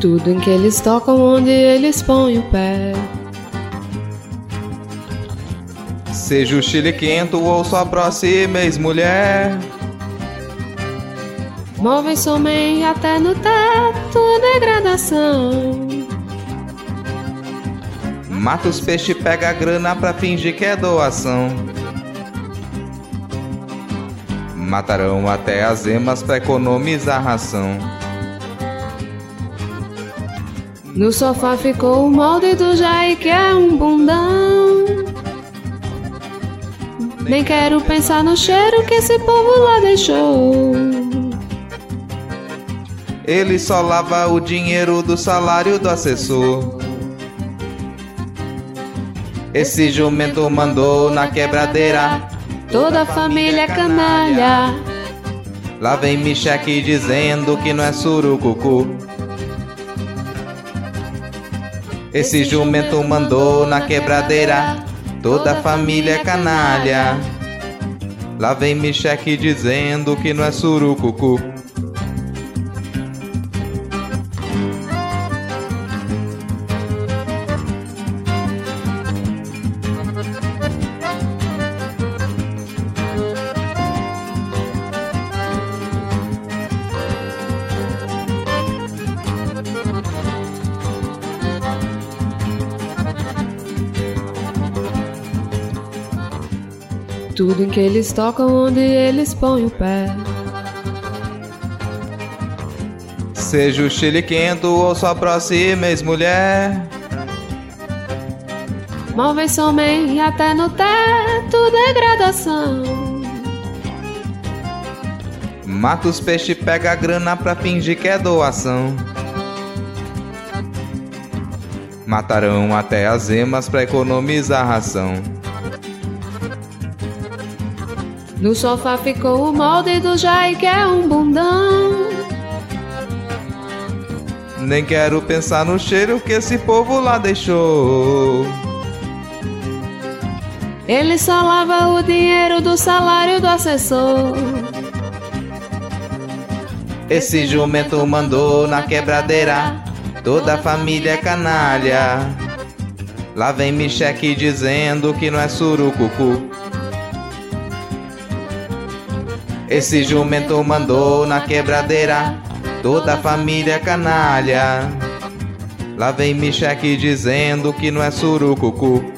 Tudo em que eles tocam, onde eles põem o pé. Seja o chile quento ou sua próxima ex-mulher. Movem somem até no teto, degradação. Mata os peixes, pega a grana pra fingir que é doação. Matarão até as emas pra economizar ração. No sofá ficou o molde do Jair que é um bundão. Nem quero pensar no cheiro que esse povo lá deixou. Ele só lava o dinheiro do salário do assessor. Esse jumento mandou na quebradeira Toda a família é canalha. Lá vem Micheque dizendo que não é surucucu. Esse jumento mandou na quebradeira Toda a família canalha. Lá vem Micheque dizendo que não é surucucu. Que eles tocam, onde eles põem o pé. Seja o chile quento ou sua próxima ex-mulher. Movem somem até no teto, degradação. Mata os peixes, pega a grana pra fingir que é doação. Matarão até as emas pra economizar ração. No sofá ficou o molde do Jair que é um bundão. Nem quero pensar no cheiro que esse povo lá deixou. Ele só lava o dinheiro do salário do assessor. Esse jumento mandou na quebradeira. Toda a família é canalha. Lá vem Micheque dizendo que não é surucucu. Esse jumento mandou na quebradeira. Toda a família canalha. Lá vem Micheque dizendo que não é surucucu.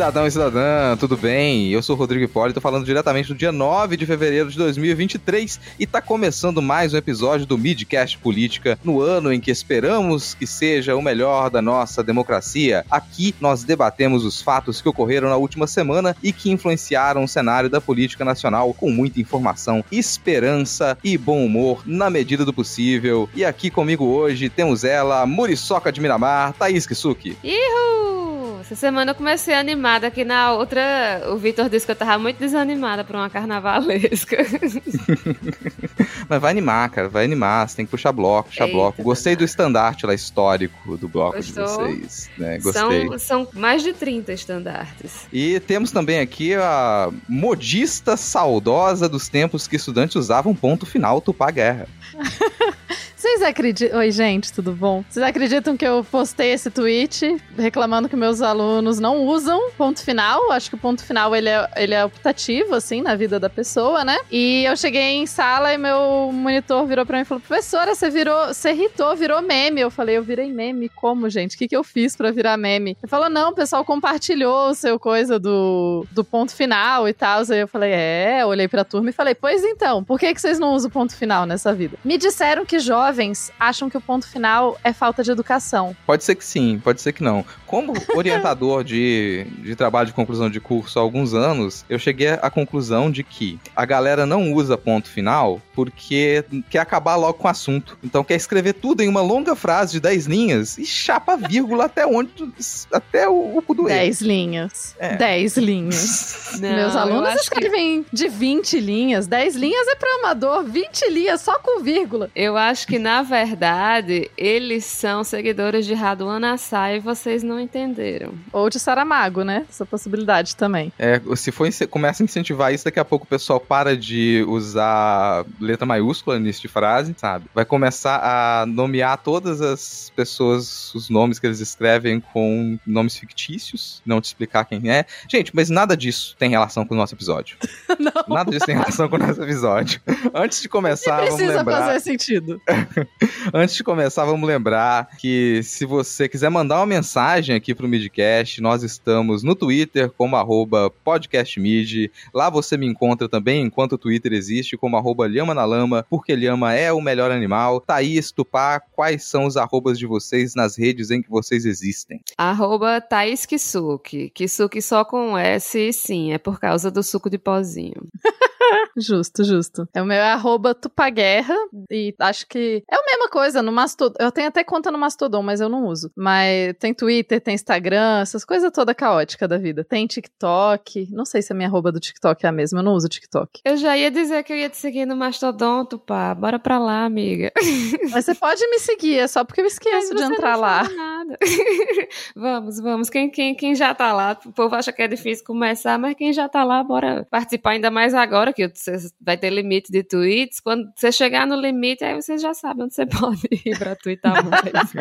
Cidadão e cidadã, tudo bem? Eu sou o Rodrigo Hipólito, falando diretamente do dia 9 de fevereiro de 2023 e tá começando mais um episódio do Midcast Política no ano em que esperamos que seja o melhor da nossa democracia. Aqui nós debatemos os fatos que ocorreram na última semana e que influenciaram o cenário da política nacional com muita informação, esperança e bom humor na medida do possível. E aqui comigo hoje temos ela, Muriçoca de Miramar, Thaís Kisuki. Ihu! Essa semana eu comecei animada, aqui na outra o Vitor disse que eu tava muito desanimada pra uma carnavalesca. Mas vai animar, cara, vai animar. Você tem que puxar bloco, puxar Eita, bloco. Gostei do estandarte lá histórico do bloco Gostou? de vocês. Né? Gostei. São, são mais de 30 estandartes. E temos também aqui a modista saudosa dos tempos que estudantes usavam ponto final tupar guerra. Vocês acreditam. Oi, gente, tudo bom? Vocês acreditam que eu postei esse tweet reclamando que meus alunos não usam ponto final? Acho que o ponto final ele é, ele é optativo, assim, na vida da pessoa, né? E eu cheguei em sala e meu monitor virou pra mim e falou: professora, você virou. Você irritou, virou meme. Eu falei: eu virei meme? Como, gente? O que, que eu fiz pra virar meme? Ele falou: não, o pessoal compartilhou o seu coisa do, do ponto final e tal. Aí eu falei: é, olhei pra turma e falei: pois então, por que, que vocês não usam ponto final nessa vida? Me disseram que jovem jovens acham que o ponto final é falta de educação. Pode ser que sim, pode ser que não. Como orientador de, de trabalho de conclusão de curso há alguns anos, eu cheguei à conclusão de que a galera não usa ponto final porque quer acabar logo com o assunto. Então quer escrever tudo em uma longa frase de 10 linhas e chapa vírgula até onde até o, o do 10 linhas. É. 10 linhas. Não, Meus alunos escrevem que... de 20 linhas. 10 linhas é para amador, 20 linhas só com vírgula. Eu acho que, na verdade, eles são seguidores de Raduan Assai e vocês não entenderam. Ou de Saramago, né? Essa possibilidade também. É, se for começa a incentivar isso, daqui a pouco o pessoal para de usar letra maiúscula nisso de frase, sabe? Vai começar a nomear todas as pessoas, os nomes que eles escrevem com nomes fictícios, não te explicar quem é. Gente, mas nada disso tem relação com o nosso episódio. não. Nada disso tem relação com o nosso episódio. Antes de começar, vamos lembrar... precisa fazer sentido. Antes de começar, vamos lembrar que se você quiser mandar uma mensagem aqui pro Midcast, nós estamos no Twitter como arroba podcastmid. Lá você me encontra também enquanto o Twitter existe como arroba Lhama na Lama, porque Lhama é o melhor animal. Thaís, Tupá, quais são os arrobas de vocês nas redes em que vocês existem? Arroba Thaís Kisuki. Kisuki só com S, sim, é por causa do suco de pozinho. justo, justo. É o meu é arroba Tupaguerra e acho que é a mesma coisa no Mastodon. Eu tenho até conta no Mastodon, mas eu não uso. Mas tem Twitter, tem Instagram, essas coisas toda caótica da vida. Tem TikTok. Não sei se a minha arroba do TikTok é a mesma, eu não uso TikTok. Eu já ia dizer que eu ia te seguir no Mastodon, Tupá. Bora pra lá, amiga. Mas você pode me seguir, é só porque eu esqueço de entrar lá. Nada. vamos, vamos. Quem, quem, quem já tá lá, o povo acha que é difícil começar, mas quem já tá lá, bora participar ainda mais agora, que você vai ter limite de tweets. Quando você chegar no limite, aí você já sabe onde você pode ir pra twittar mais.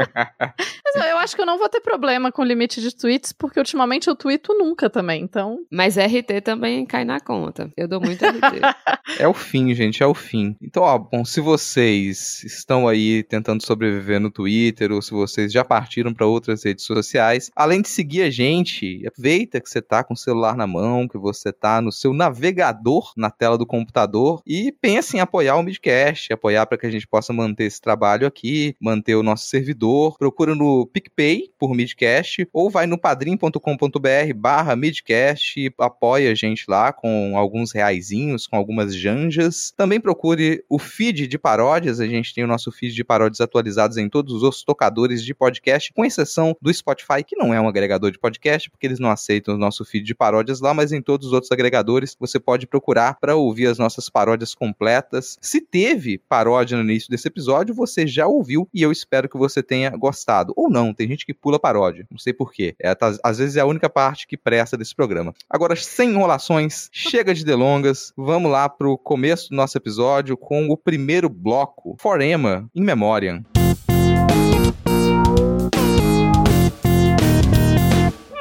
mas eu acho que eu não vou ter problema com limite de tweets, porque ultimamente eu tweeto nunca também, então... Mas RT também cai na conta. Eu dou muito RT. é o fim, gente, é o fim. Então, ó, bom, se vocês estão aí tentando sobreviver no Twitter, ou se vocês já partiram para outras redes sociais, além de seguir a gente, aproveita que você tá com o celular na mão, que você tá no seu navegador na tela do computador e pense em apoiar o Midcast, apoiar para que a gente possa manter esse trabalho aqui, manter o nosso servidor. Procura no PicPay por Midcast ou vai no padrim.com.br barra Midcast e apoia a gente lá com alguns reaisinhos, com algumas janjas. Também procure o feed de paródias, a gente tem o nosso feed de paródias atualizados em todos os tocadores de podcast, com exceção do Spotify, que não é um agregador de podcast, porque eles não aceitam o nosso feed de paródias lá, mas em todos os outros agregadores você pode procurar para ouvir as nossas paródias completas. Se teve paródia no início desse episódio, você já ouviu e eu espero que você tenha gostado. Ou não, tem gente que pula paródia, não sei porquê. É, tá, às vezes é a única parte que presta desse programa. Agora, sem enrolações, chega de delongas, vamos lá pro começo do nosso episódio com o primeiro bloco, Forema, in Memoriam.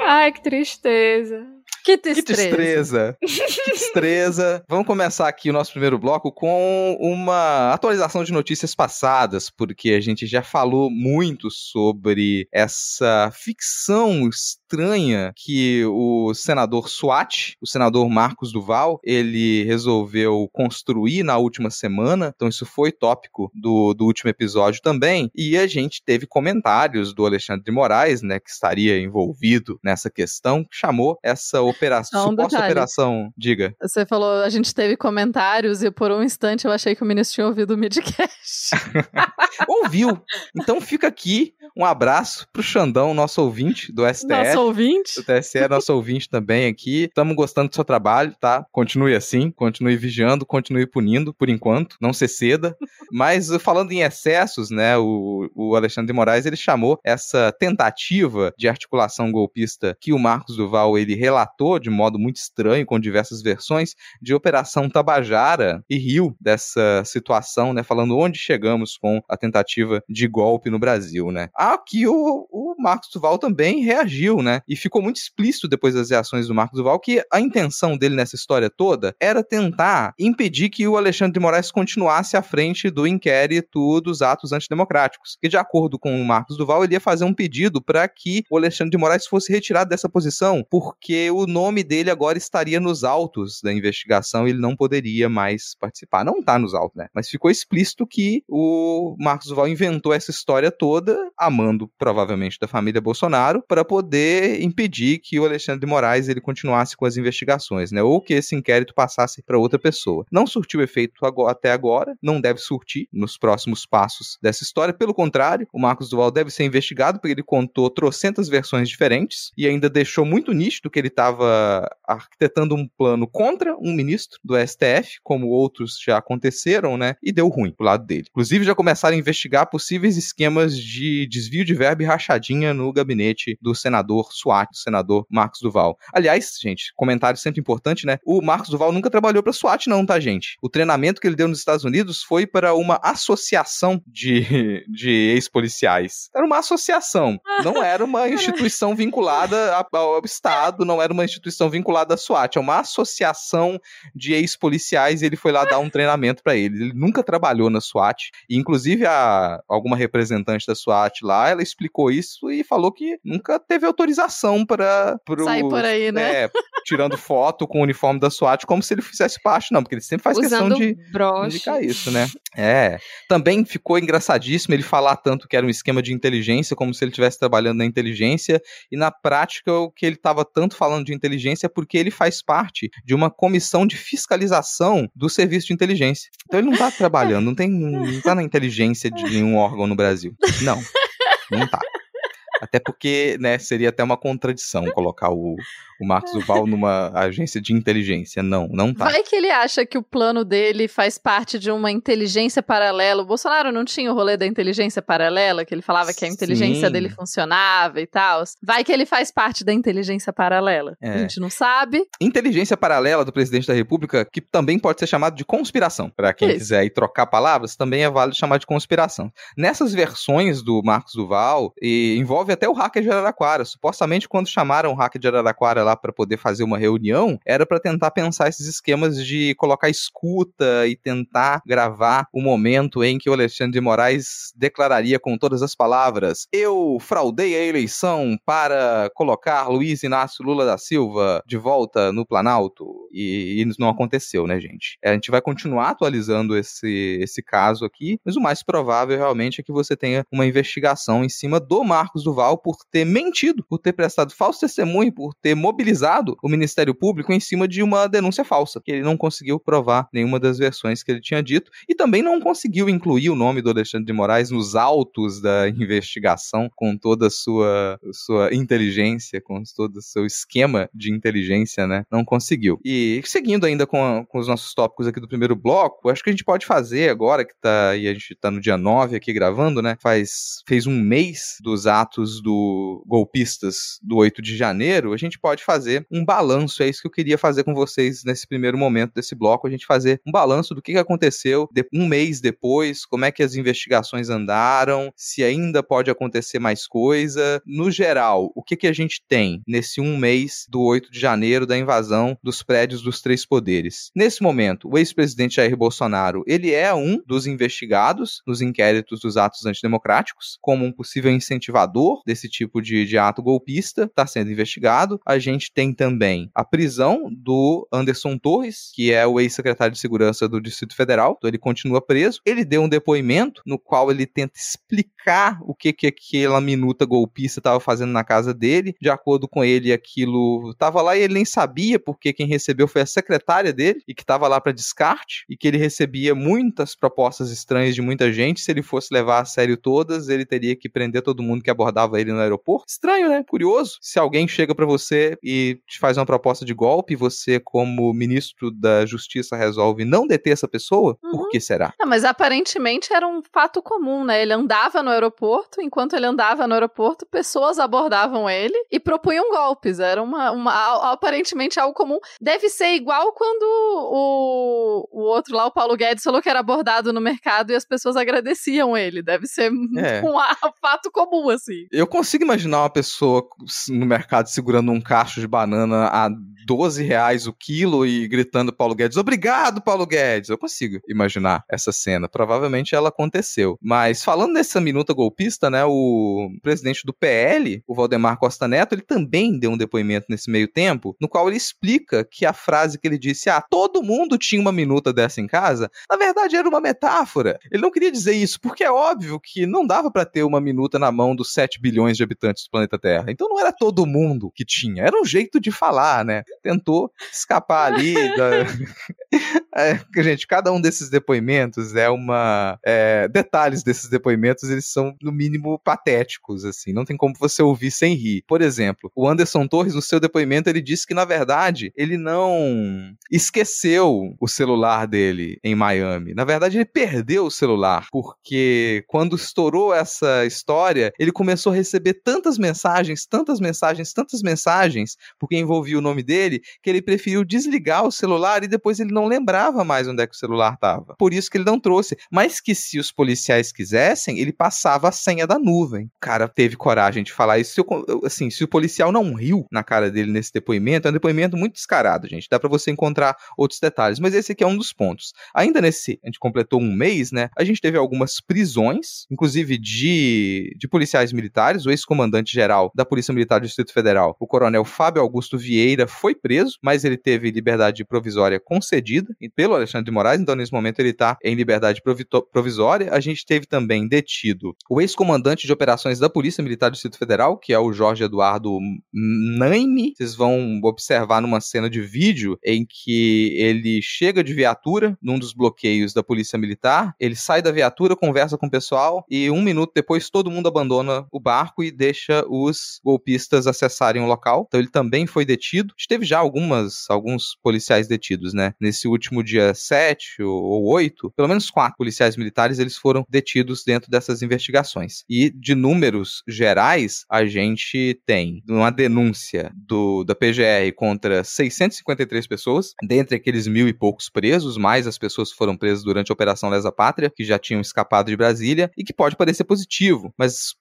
Ai, que tristeza. Que destreza. Que destreza. que destreza. Vamos começar aqui o nosso primeiro bloco com uma atualização de notícias passadas, porque a gente já falou muito sobre essa ficção estranha que o senador Swat, o senador Marcos Duval, ele resolveu construir na última semana. Então isso foi tópico do, do último episódio também. E a gente teve comentários do Alexandre de Moraes, né, que estaria envolvido nessa questão, que chamou essa operação, um suposta operação, diga. Você falou, a gente teve comentários e por um instante eu achei que o ministro tinha ouvido o midcast. Ouviu. Então fica aqui um abraço pro Xandão, nosso ouvinte do STF. Nosso ouvinte. O TSE nosso ouvinte também aqui. Estamos gostando do seu trabalho, tá? Continue assim, continue vigiando, continue punindo, por enquanto. Não se ceda. Mas falando em excessos, né, o, o Alexandre de Moraes, ele chamou essa tentativa de articulação golpista que o Marcos Duval, ele relatou de modo muito estranho, com diversas versões, de Operação Tabajara e riu dessa situação, né? Falando onde chegamos com a tentativa de golpe no Brasil, né? Aqui o, o Marcos Duval também reagiu, né? E ficou muito explícito depois das reações do Marcos Duval que a intenção dele nessa história toda era tentar impedir que o Alexandre de Moraes continuasse à frente do inquérito dos atos antidemocráticos. Que, de acordo com o Marcos Duval, ele ia fazer um pedido para que o Alexandre de Moraes fosse retirado dessa posição, porque o nome dele agora estaria nos autos da investigação ele não poderia mais participar. Não tá nos autos, né? Mas ficou explícito que o Marcos Duval inventou essa história toda, amando provavelmente da família Bolsonaro, para poder impedir que o Alexandre de Moraes ele continuasse com as investigações, né? Ou que esse inquérito passasse para outra pessoa. Não surtiu efeito agora, até agora, não deve surtir nos próximos passos dessa história. Pelo contrário, o Marcos Duval deve ser investigado porque ele contou trocentas versões diferentes e ainda deixou muito nítido que ele estava arquitetando um plano contra um ministro do STF, como outros já aconteceram, né? E deu ruim pro lado dele. Inclusive, já começaram a investigar possíveis esquemas de desvio de verba e rachadinha no gabinete do senador SWAT, do senador Marcos Duval. Aliás, gente, comentário sempre importante, né? O Marcos Duval nunca trabalhou para SWAT, não, tá, gente? O treinamento que ele deu nos Estados Unidos foi para uma associação de, de ex-policiais. Era uma associação, não era uma instituição vinculada ao Estado, não era uma instituição vinculada à SWAT, é uma associação de ex-policiais e ele foi lá dar um treinamento para ele. Ele nunca trabalhou na SWAT, e inclusive a, alguma representante da SWAT lá, ela explicou isso e falou que nunca teve autorização para sair por aí, né? É, tirando foto com o uniforme da SWAT como se ele fizesse parte, não, porque ele sempre faz Usando questão de broche. indicar isso, né? É. Também ficou engraçadíssimo ele falar tanto que era um esquema de inteligência, como se ele estivesse trabalhando na inteligência, e na prática o que ele estava tanto falando de inteligência é porque ele faz parte de uma comissão de fiscalização do serviço de inteligência. Então ele não está trabalhando, não tem, não tá na inteligência de nenhum órgão no Brasil. Não. Não tá. Até porque, né, seria até uma contradição colocar o, o Marcos Duval numa agência de inteligência. Não, não tá. Vai que ele acha que o plano dele faz parte de uma inteligência paralela. O Bolsonaro não tinha o rolê da inteligência paralela, que ele falava que a inteligência Sim. dele funcionava e tal. Vai que ele faz parte da inteligência paralela. É. A gente não sabe. Inteligência paralela do presidente da República, que também pode ser chamado de conspiração. Para quem Isso. quiser aí trocar palavras, também é válido chamar de conspiração. Nessas versões do Marcos Duval, e envolve até o hacker de Araraquara. Supostamente, quando chamaram o hacker de Araraquara lá para poder fazer uma reunião, era para tentar pensar esses esquemas de colocar escuta e tentar gravar o momento em que o Alexandre de Moraes declararia com todas as palavras: Eu fraudei a eleição para colocar Luiz Inácio Lula da Silva de volta no Planalto. E, isso não aconteceu, né, gente? A gente vai continuar atualizando esse, esse caso aqui, mas o mais provável realmente é que você tenha uma investigação em cima do Marcos Por ter mentido, por ter prestado falso testemunho, por ter mobilizado o Ministério Público em cima de uma denúncia falsa, que ele não conseguiu provar nenhuma das versões que ele tinha dito e também não conseguiu incluir o nome do Alexandre de Moraes nos autos da investigação com toda a sua, sua inteligência, com todo o seu esquema de inteligência, né? Não conseguiu. E seguindo ainda com, com os nossos tópicos aqui do primeiro bloco, acho que a gente pode fazer agora que tá, e a gente tá no dia 9 aqui gravando, né? Faz, fez um mês dos atos do golpistas do 8 de janeiro, a gente pode fazer um balanço, é isso que eu queria fazer com vocês nesse primeiro momento desse bloco, a gente fazer um balanço do que aconteceu um mês depois, como é que as investigações andaram, se ainda pode acontecer mais coisa. No geral, o que que a gente tem nesse um mês do 8 de janeiro da invasão dos prédios dos três poderes? Nesse momento, o ex-presidente Jair Bolsonaro, ele é um dos investigados nos inquéritos dos atos antidemocráticos, como um possível incentivador desse tipo de, de ato golpista, está sendo investigado. A gente tem também a prisão do Anderson Torres, que é o ex-secretário de Segurança do Distrito Federal, então ele continua preso. Ele deu um depoimento no qual ele tenta explicar o que, que aquela minuta golpista estava fazendo na casa dele. De acordo com ele, aquilo estava lá e ele nem sabia, porque quem recebeu foi a secretária dele e que estava lá para descarte, e que ele recebia muitas propostas estranhas de muita gente. Se ele fosse levar a sério todas, ele teria que prender todo mundo que abordava ele no aeroporto. Estranho, né? Curioso. Se alguém chega para você e te faz uma proposta de golpe, você, como ministro da Justiça, resolve não deter essa pessoa, por que será? Ah, mas aparentemente era um fato comum, né? Ele andava no aeroporto, enquanto ele andava no aeroporto, pessoas abordavam ele e propunham golpes. Era uma, uma aparentemente algo comum. Deve ser igual quando o, o outro lá, o Paulo Guedes, falou que era abordado no mercado e as pessoas agradeciam ele. Deve ser É. um fato comum, assim. Eu consigo imaginar uma pessoa no mercado segurando um cacho de banana a 12 reais o quilo e gritando Paulo Guedes, obrigado, Paulo Guedes. Eu consigo imaginar essa cena. Provavelmente ela aconteceu. Mas falando nessa minuta golpista, né, o presidente do PL, o Valdemar Costa Neto, ele também deu um depoimento nesse meio tempo, no qual ele explica que a frase que ele disse, ah, todo mundo tinha uma minuta dessa em casa, na verdade era uma metáfora. Ele não queria dizer isso, porque é óbvio que não dava para ter uma minuta na mão dos 7 bilhões de habitantes do planeta Terra. Então não era todo mundo que tinha, era um jeito de falar, né? Tentou escapar ali da... é, gente, cada um desses depoimentos é uma... É, detalhes desses depoimentos, eles são, no mínimo, patéticos, assim. Não tem como você ouvir sem rir. Por exemplo, o Anderson Torres, no seu depoimento, ele disse que, na verdade, ele não esqueceu o celular dele em Miami. Na verdade, ele perdeu o celular, porque quando estourou essa história, ele começou a receber tantas mensagens, tantas mensagens, tantas mensagens, porque envolvia o nome dele, que ele preferiu desligar o celular e depois ele não lembrava mais onde é que o celular estava. Por isso que ele não trouxe. Mas que se os policiais quisessem, ele passava a senha da nuvem. O cara teve coragem de falar isso. Se eu, assim, se o policial não riu na cara dele nesse depoimento, é um depoimento muito descarado, gente. Dá para você encontrar outros detalhes, mas esse aqui é um dos pontos. Ainda nesse, a gente completou um mês, né? A gente teve algumas prisões, inclusive de, de policiais militares. O ex-comandante geral da Polícia Militar do Distrito Federal, o coronel Fábio Augusto Vieira, foi preso, mas ele teve liberdade provisória concedida pelo Alexandre de Moraes, então nesse momento ele está em liberdade provisória. A gente teve também detido o ex-comandante de operações da Polícia Militar do Distrito Federal, que é o Jorge Eduardo Naime. Vocês vão observar numa cena de vídeo em que ele chega de viatura num dos bloqueios da Polícia Militar, ele sai da viatura, conversa com o pessoal e um minuto depois todo mundo abandona o barco e deixa os golpistas acessarem o local. Então ele também foi detido. Teve já algumas, alguns policiais detidos, né? Nesse último dia 7 ou 8, pelo menos quatro policiais militares eles foram detidos dentro dessas investigações. E de números gerais, a gente tem uma denúncia do, da PGR contra 653 pessoas, dentre aqueles mil e poucos presos, mais as pessoas que foram presas durante a Operação Lesa Pátria, que já tinham escapado de Brasília, e que pode parecer positivo, mas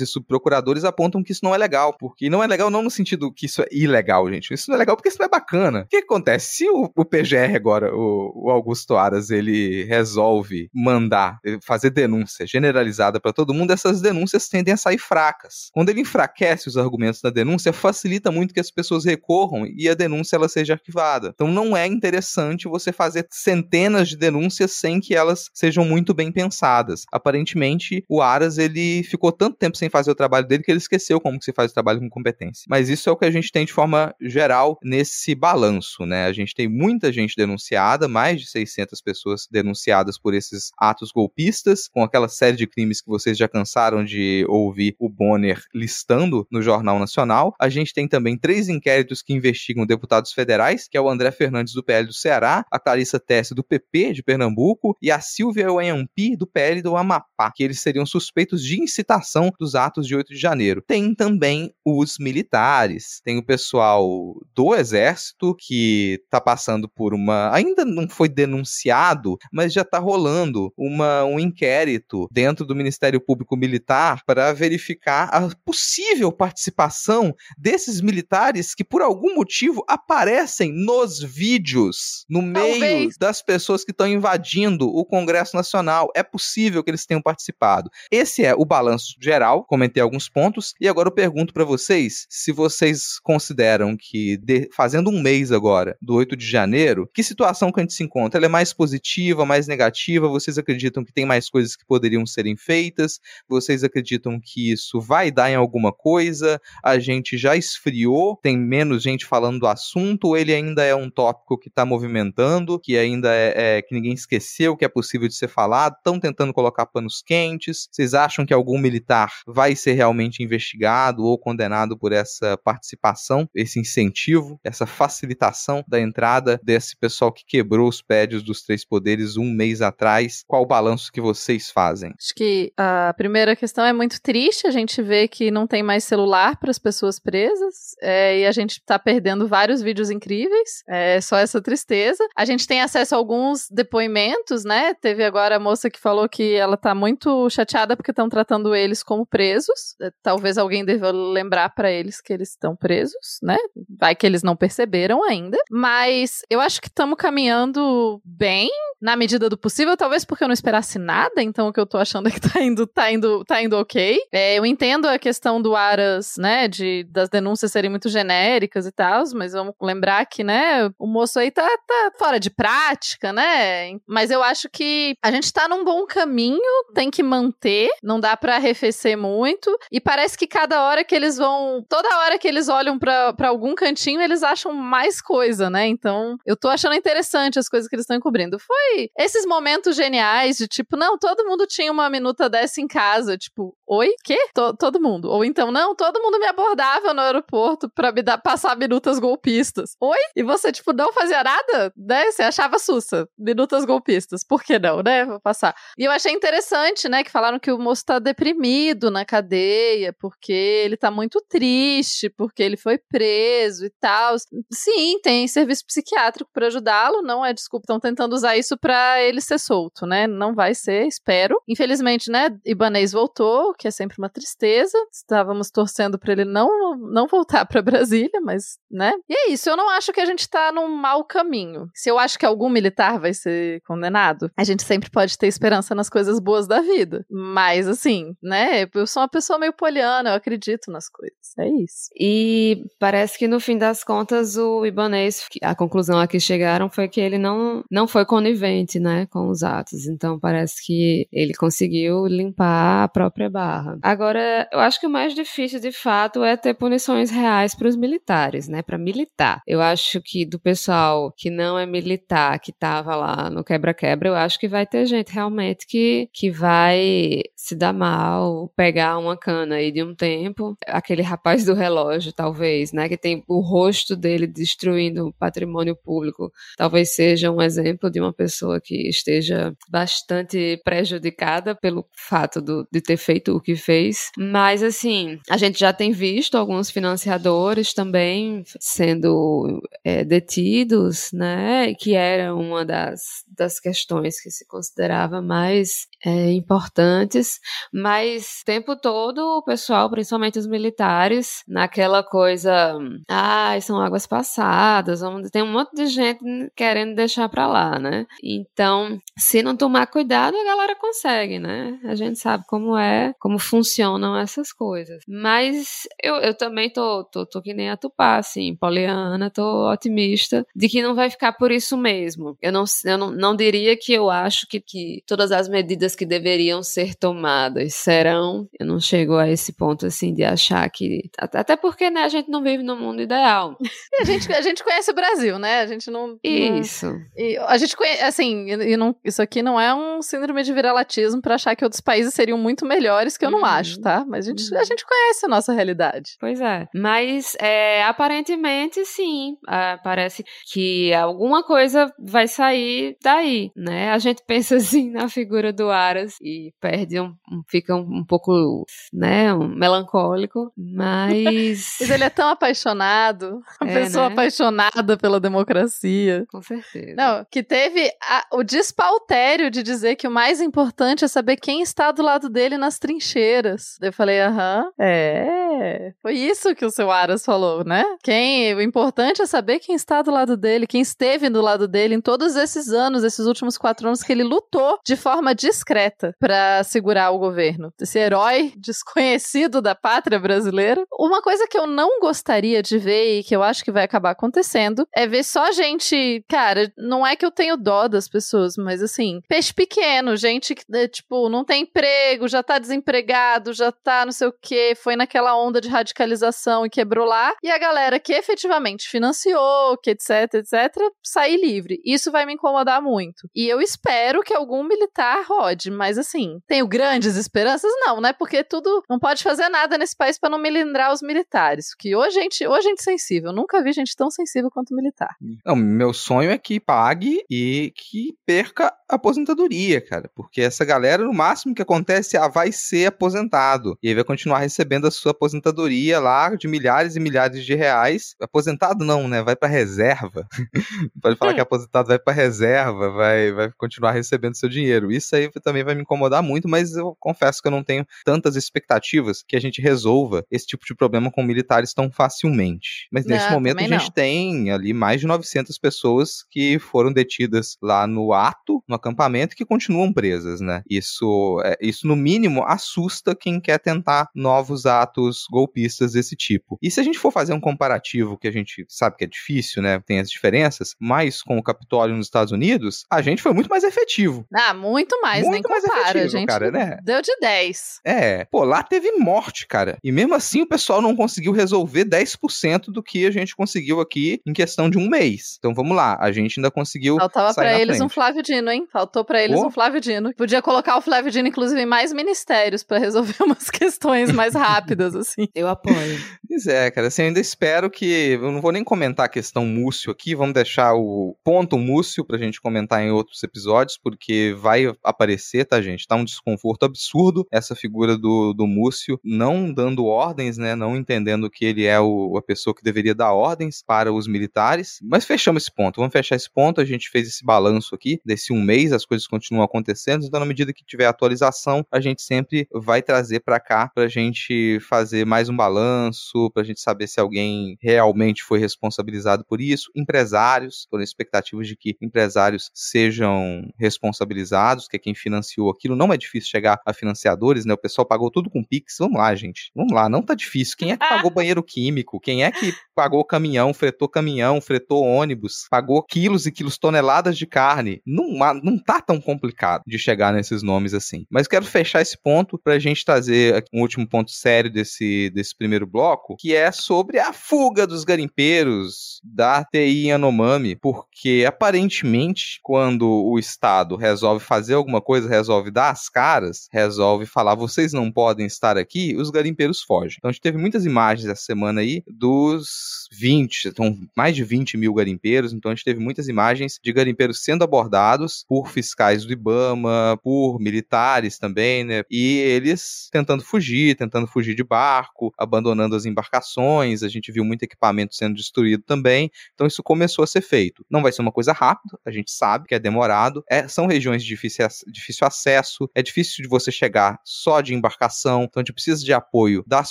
e subprocuradores apontam que isso não é legal, porque não é legal não no sentido que isso é ilegal, gente. Isso não é legal porque isso não é bacana. O que acontece? Se o, o PGR agora, o, o Augusto Aras, ele resolve mandar, fazer denúncia generalizada para todo mundo, essas denúncias tendem a sair fracas. Quando ele enfraquece os argumentos da denúncia, facilita muito que as pessoas recorram e a denúncia ela seja arquivada. Então não é interessante você fazer centenas de denúncias sem que elas sejam muito bem pensadas. Aparentemente, o Aras ele ficou tanto tempo sem fazer o trabalho dele que ele esqueceu como que se faz o trabalho com competência. Mas isso é o que a gente tem de forma geral nesse balanço, né? A gente tem muita gente denunciada, mais de 600 pessoas denunciadas por esses atos golpistas, com aquela série de crimes que vocês já cansaram de ouvir o Bonner listando no Jornal Nacional. A gente tem também três inquéritos que investigam deputados federais, que é o André Fernandes do PL do Ceará, a Clarissa Tesse do PP de Pernambuco e a Silvia Oiampi do PL do Amapá, que eles seriam suspeitos de incitação dos atos de 8 de janeiro. Tem também os militares, tem o pessoal do Exército que está passando por uma. Ainda não foi denunciado, mas já está rolando uma, um inquérito dentro do Ministério Público Militar para verificar a possível participação desses militares que, por algum motivo, aparecem nos vídeos, no meio Talvez. das pessoas que estão invadindo o Congresso Nacional. É possível que eles tenham participado. Esse é o balanço geral, comentei alguns pontos, e agora eu pergunto para vocês se vocês consideram que, de, fazendo um mês agora, do 8 de janeiro, que situação que a gente se encontra? Ela é mais positiva, mais negativa? Vocês acreditam que tem mais coisas que poderiam serem feitas? Vocês acreditam que isso vai dar em alguma coisa? A gente já esfriou? Tem menos gente falando do assunto? Ou ele ainda é um tópico que está movimentando, que ainda é, é, que ninguém esqueceu que é possível de ser falado? Estão tentando colocar panos quentes? Vocês acham que algum militar vai ser realmente investigado ou condenado por essa participação, esse incentivo, essa facilitação da entrada desse pessoal que quebrou os prédios dos três poderes um mês atrás? Qual o balanço que vocês fazem? Acho que a primeira questão é muito triste a gente ver que não tem mais celular para as pessoas presas é, e a gente está perdendo vários vídeos incríveis. É só essa tristeza. A gente tem acesso a alguns depoimentos, né? Teve agora a moça que falou que ela tá muito chateada porque estão tratando eles como presos. É, talvez alguém deva lembrar para eles que eles estão presos, né? vai que eles não perceberam ainda. Mas eu acho que estamos caminhando bem na medida do possível, talvez porque eu não esperasse nada, então o que eu tô achando é que tá indo, tá indo, tá indo ok. É, eu entendo a questão do Aras, né, de das denúncias serem muito genéricas e tal, mas vamos lembrar que, né, o moço aí tá, tá fora de prática, né? Mas eu acho que a gente tá num bom caminho, tem que manter, não dá para arrefecer muito, e parece que cada hora que eles vão, toda hora que eles olham para algum cantinho, eles acham mais coisa, né? Então, eu tô achando interessante as coisas que eles estão encobrindo. Foi esses momentos geniais de tipo, não, todo mundo tinha uma minuta dessa em casa. Tipo, oi? Quê? Todo mundo. Ou então, não, todo mundo me abordava no aeroporto pra me dar, passar minutas golpistas. Oi? E você, tipo, não fazia nada? Né? Você achava sussa. Minutas golpistas. Por que não, né? Vou passar. E eu achei interessante, né? Que falaram que o moço tá deprimido na cadeia, porque ele tá muito triste, porque ele foi preso e tal. Sim, tem serviço psiquiátrico para ajudá-lo, não é desculpa, estão tentando usar isso para ele ser solto, né? Não vai ser, espero. Infelizmente, né, Ibanez voltou, que é sempre uma tristeza. Estávamos torcendo para ele não não voltar para Brasília, mas, né? E é isso, eu não acho que a gente tá num mau caminho. Se eu acho que algum militar vai ser condenado, a gente sempre pode ter esperança nas coisas boas da vida. Mas assim, né, eu sou uma pessoa meio poliana, eu acredito nas coisas. É isso. E parece que no fim das contas o Ibanez, a conclusão a que chegaram foi que ele não não foi conivente, né, com os atos. Então parece que ele conseguiu limpar a própria barra. Agora, eu acho que o mais difícil de fato é ter punições reais para os militares, né, para militar. Eu acho que do pessoal que não é militar, que estava lá no quebra-quebra, eu acho que vai ter gente realmente que, que vai se dar mal, pegar uma cana aí de um tempo. Aquele rapaz do relógio, talvez, né, que tem o rosto dele destruindo o patrimônio público, talvez seja um exemplo de uma pessoa que esteja bastante prejudicada pelo fato do, de ter feito o que fez. Mas, assim, a gente já tem visto alguns financiadores também sendo é, detidos, né? Que era uma das, das questões que se considerava mais é, importantes. Mas o tempo todo o pessoal, principalmente os militares, naquela coisa, ah, são águas passadas, vamos, tem um monte de gente querendo deixar para lá, né? Então, se não tomar cuidado, a galera consegue, né? A gente sabe como é, como funcionam essas coisas. Mas eu, eu também tô, tô, tô que nem a Tupá, assim, Poliana, tô otimista de que não vai ficar por isso mesmo. Eu não, eu não, não diria que eu acho que, que todas as medidas que deveriam ser tomadas serão. Eu não chego a esse ponto, assim, de achar que. Até porque, né, a gente não vive no mundo ideal. a, gente, a gente conhece o Brasil, né? A gente não. Isso. Não, e a gente conhece, assim, e não, isso aqui não é um síndrome de viralatismo para achar que outros países seriam muito melhores, que eu não uhum. acho, tá? Mas a gente, a uhum. gente conhece a nossa realidade. Pois é. Mas é, aparentemente, sim. Parece que alguma coisa vai sair daí, né? A gente pensa assim na figura do Aras e perde um, fica um, um pouco, né, um melancólico, mas... mas ele é tão apaixonado, uma é, pessoa né? apaixonada pela democracia. Com certeza. Não, que teve a, o despautério de dizer que o mais importante é saber quem está do lado dele nas trincheiras. Eu falei, aham, é. Foi isso que o seu Aras falou, né? Quem, o importante é saber quem está do lado dele, quem esteve do lado dele em todos esses anos, esses últimos quatro anos que ele lutou de forma discreta para segurar o governo. Esse herói desconhecido da pátria brasileira. Uma coisa que eu não gostaria de ver e que eu acho que vai acabar acontecendo é ver só gente, cara, não é que eu tenho dó das pessoas, mas assim, peixe pequeno, gente que, né, tipo, não tem emprego, já tá desempregado, já tá não sei o que, foi naquela onda de radicalização e quebrou lá, e a galera que efetivamente financiou, que etc, etc, sair livre. Isso vai me incomodar muito. E eu espero que algum militar rode, mas assim, tenho grandes esperanças? Não, né? Porque tudo não pode fazer nada nesse país para não melindrar os militares. Que hoje gente, hoje gente sensível, nunca vi gente tão sensível quanto militar. Não, meu sonho é que pague e que perca a aposentadoria, cara. Porque essa galera, no máximo que acontece, ah, vai ser aposentado. E aí vai continuar recebendo a sua aposentadoria lá de milhares e milhares de reais. Aposentado não, né? Vai pra reserva. Pode falar que aposentado vai pra reserva, vai, vai continuar recebendo seu dinheiro. Isso aí também vai me incomodar muito, mas eu confesso que eu não tenho tantas expectativas que a gente resolva esse tipo de problema com militares tão facilmente. Mas nesse Não, momento a gente não. tem ali mais de 900 pessoas que foram detidas lá no ato, no acampamento, que continuam presas, né? Isso, é, isso no mínimo assusta quem quer tentar novos atos golpistas desse tipo. E se a gente for fazer um comparativo, que a gente sabe que é difícil, né? Tem as diferenças, mas com o Capitólio nos Estados Unidos, a gente foi muito mais efetivo. Ah, muito mais, Muito nem mais compara, efetivo, gente. cara, né? Deu de 10. É, pô, lá teve morte, cara. E mesmo assim o pessoal não conseguiu resolver 10% do que a gente conseguiu aqui em questão de um mês. Então vamos lá, a gente ainda conseguiu. Faltava sair pra na eles um frente. Flávio Dino, hein? Faltou pra eles Pô. um Flávio Dino. Podia colocar o Flávio Dino, inclusive, em mais ministérios pra resolver umas questões mais rápidas, assim. Eu apoio. Pois é, cara, assim, eu ainda espero que. Eu não vou nem comentar a questão Múcio aqui, vamos deixar o ponto Múcio pra gente comentar em outros episódios, porque vai aparecer, tá, gente? Tá um desconforto absurdo essa figura do, do Múcio não dando ordens, né? Não entendendo que ele é o- a pessoa que deveria dar ordens para os militares. Mas fechamos esse ponto, vamos fechar esse ponto. A gente fez esse balanço aqui desse um mês, as coisas continuam acontecendo, então, na medida que tiver atualização, a gente sempre vai trazer pra cá pra gente fazer mais um balanço, pra gente saber se alguém realmente foi responsabilizado por isso. Empresários, foram expectativas de que empresários sejam responsabilizados, que é quem financiou aquilo. Não é difícil chegar a financiadores, né? O pessoal pagou tudo com Pix. Vamos lá, gente. Vamos lá, não tá difícil. Quem é que pagou banheiro químico? Quem é que pagou caminhão, fretou caminhão, fretou ônibus, pagou quilos e quilos, toneladas de carne? Não, não tá tão complicado de chegar nesses nomes assim. Mas quero fechar esse ponto pra gente trazer um último ponto sério desse, desse primeiro bloco, que é sobre a fuga dos garimpeiros da TI Yanomami, porque aparentemente, quando o Estado resolve fazer alguma coisa, resolve dar as caras, resolve falar, vocês não podem estar aqui, os garimpeiros fogem. Então a gente teve muitas imagens essa semana aí dos 20, então mais de 20 mil garimpeiros, então a gente teve muitas imagens de garimpeiros sendo abordados por fiscais do Ibama, por militares também, né? E eles tentando fugir, tentando fugir de barco, abandonando as embarcações, a gente viu muito equipamento sendo destruído também. Então isso começou a ser feito. Não vai ser uma coisa rápida, a gente sabe que é demorado, é- são regiões de difícil, difícil acesso, é difícil de você chegar só de embarcação, então a gente precisa de apoio das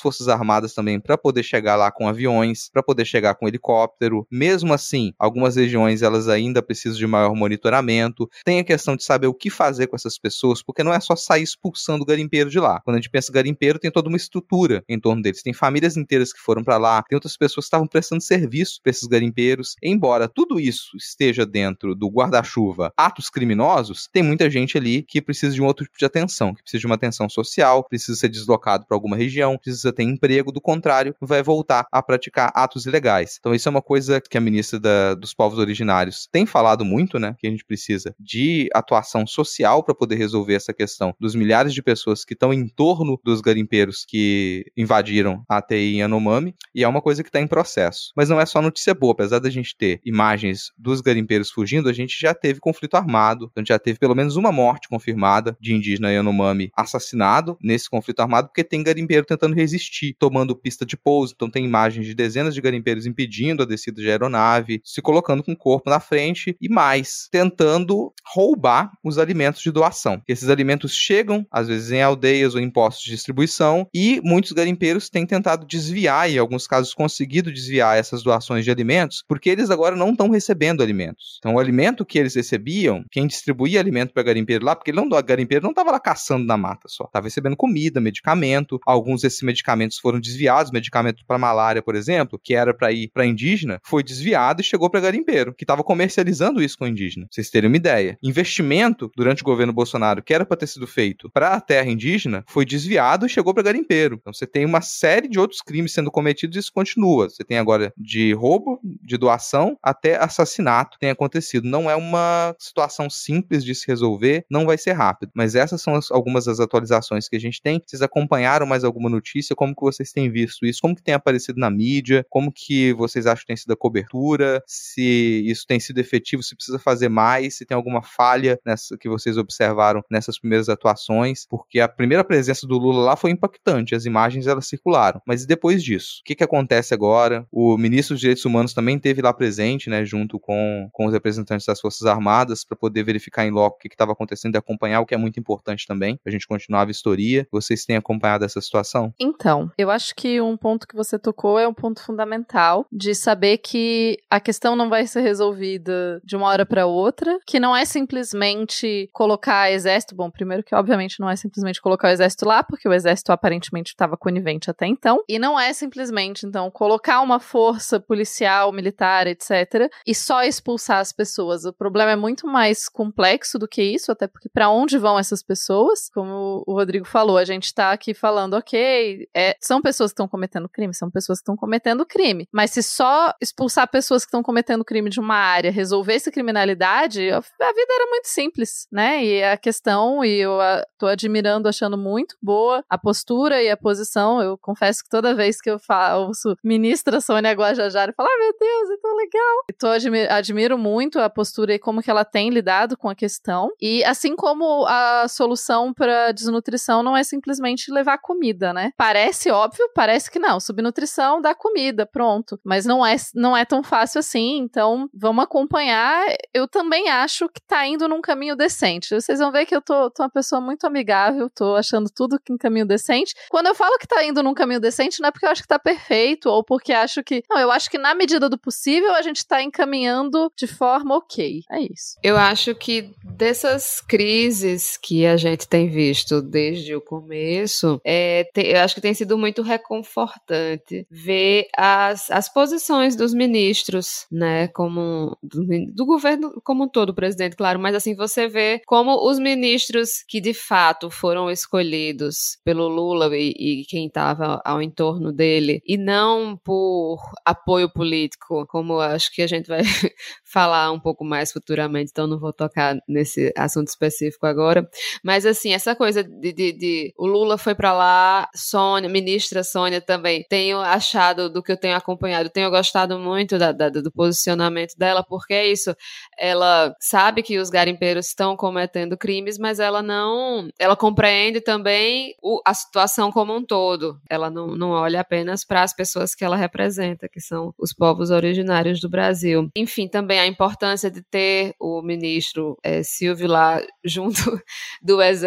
Forças Armadas também para poder chegar lá com aviões, para poder chegar com helicóptero. Mesmo assim, algumas regiões elas ainda precisam de maior monitoramento. Tem a questão de saber o que fazer com essas pessoas, porque não é só sair expulsando o garimpeiro de lá. Quando a gente pensa garimpeiro, tem toda uma estrutura em torno deles. Tem famílias inteiras que foram para lá, tem outras pessoas que estavam prestando serviço para esses garimpeiros. Embora tudo isso esteja dentro do guarda-chuva atos criminosos, tem muita gente ali que precisa de um outro tipo de atenção, que precisa de uma atenção social, precisa ser deslocado para alguma região, precisa ter emprego, do contrário, vai voltar a praticar atos ilegais. Então isso é uma coisa que a ministra da- dos povos originários tem falado muito, né, que a gente precisa de atuação social para poder resolver essa questão dos milhares de pessoas que estão em torno dos garimpeiros que invadiram a TI em Yanomami, e é uma coisa que está em processo. Mas não é só notícia boa, apesar da gente ter imagens dos garimpeiros fugindo, a gente já teve conflito armado, então já teve pelo menos uma morte confirmada de indígena Yanomami assassinado nesse conflito armado, porque tem garimpeiro tentando resistir, tomando pista de pouso, então tem imagens de dezenas de garimpeiros impedindo a descida de aeronave, se colocando com o corpo na frente e mais, tentando roubar os alimentos de doação. Esses alimentos chegam, às vezes, em aldeias ou em postos de distribuição, e muitos garimpeiros têm tentado desviar, e em alguns casos conseguido desviar essas doações de alimentos, porque eles agora não estão recebendo alimentos. Então, o alimento que eles recebiam, quem distribuía alimento para garimpeiro lá, porque ele não, garimpeiro não estava lá caçando na mata só, estava recebendo comida, medicamento. Alguns desses medicamentos foram desviados, medicamento para malária, por exemplo, que era para ir para indígena, foi desviado e chegou para garimpeiro, que estava comercializando isso com indígena. Pra vocês terem uma ideia. Investimento durante o governo Bolsonaro, que era para ter sido feito para a terra indígena, foi desviado e chegou para garimpeiro. Então você tem uma série de outros crimes sendo cometidos e isso continua. Você tem agora de roubo, de doação até assassinato tem acontecido. Não é uma situação simples de se resolver, não vai ser rápido. Mas essas são as- algumas das atualizações que a gente tem. Vocês acompanharam mais alguma notícia? Como que vocês têm visto isso? Como que tem aparecido na mídia? Como que vocês acham que tem sido a cobertura? Se isso tem sido efetivo, se precisa fazer mais, se tem alguma falha nessa que vocês observaram nessas primeiras atuações? Porque a primeira presença do Lula lá foi impactante, as imagens elas circularam. Mas e depois disso? O que, que acontece agora? O ministro dos Direitos Humanos também teve lá presente, né, junto com, com os representantes das Forças Armadas, para poder verificar em loco o que estava acontecendo e acompanhar, o que é muito importante também, pra gente continuar a vistoria. Vocês têm acompanhado essa situação? Então, eu acho que um ponto que você tocou é um ponto fundamental de saber que a questão não vai ser resolvida de uma hora para outra, que não é simplesmente colocar exército, bom, primeiro que obviamente não é simplesmente colocar o exército lá, porque o exército aparentemente estava conivente até então, e não é simplesmente então colocar uma força policial, militar, etc, e só expulsar as pessoas. O problema é muito mais complexo do que isso, até porque para onde vão essas pessoas? Como o Rodrigo falou, a gente tá aqui falando, OK, é, são pessoas que estão cometendo crime, são pessoas que estão cometendo crime, mas se só expulsar pessoas que estão cometendo crime de uma área resolvesse criminalidade, a vida era muito simples, né? E a questão, e eu a, tô admirando, achando muito boa a postura e a posição. Eu confesso que toda vez que eu falo, ministra Sônia Guajajara, eu falo, ah, meu Deus, é tão legal. E tô admiro, admiro muito a postura e como que ela tem lidado com a questão. E assim como a solução para desnutrição não é simplesmente levar comida, né? Parece óbvio, parece que não. Subnutrição dá comida, pronto. Mas não é, não é tão fácil assim, então vamos acompanhar. Eu também acho que tá indo num caminho decente. Vocês vão ver que eu tô, tô uma pessoa muito amigável, tô achando tudo em caminho decente. Quando eu falo que tá indo num caminho decente, não é porque eu acho que tá perfeito, ou porque acho que. Não, eu acho que na medida do possível a gente tá encaminhando de forma ok. É isso. Eu acho que dessas crises que a gente tem visto desde o começo, é, eu acho que tem sido muito reconfortante ver as, as posições dos ministros, né, como do, do governo como um todo, presidente, claro, mas assim, você vê como os ministros que de fato foram escolhidos pelo Lula e, e quem estava ao entorno dele, e não por apoio político, como acho que a gente vai falar um pouco mais futuramente, então não vou tocar nesse assunto específico agora, mas assim, essa coisa de, de, de o Lula foi para lá, Sônia, ministra Sônia também, tenho achado do que eu tenho acompanhado, tenho gostado muito da, da, do posicionamento dela, porque é isso, ela sabe que os garimpeiros estão cometendo crimes, mas ela não, ela compreende também o, a situação como um todo. Ela não, não olha apenas para as pessoas que ela representa, que são os povos originários do Brasil. Enfim, também a importância de ter o ministro é, Silvio lá junto do exército,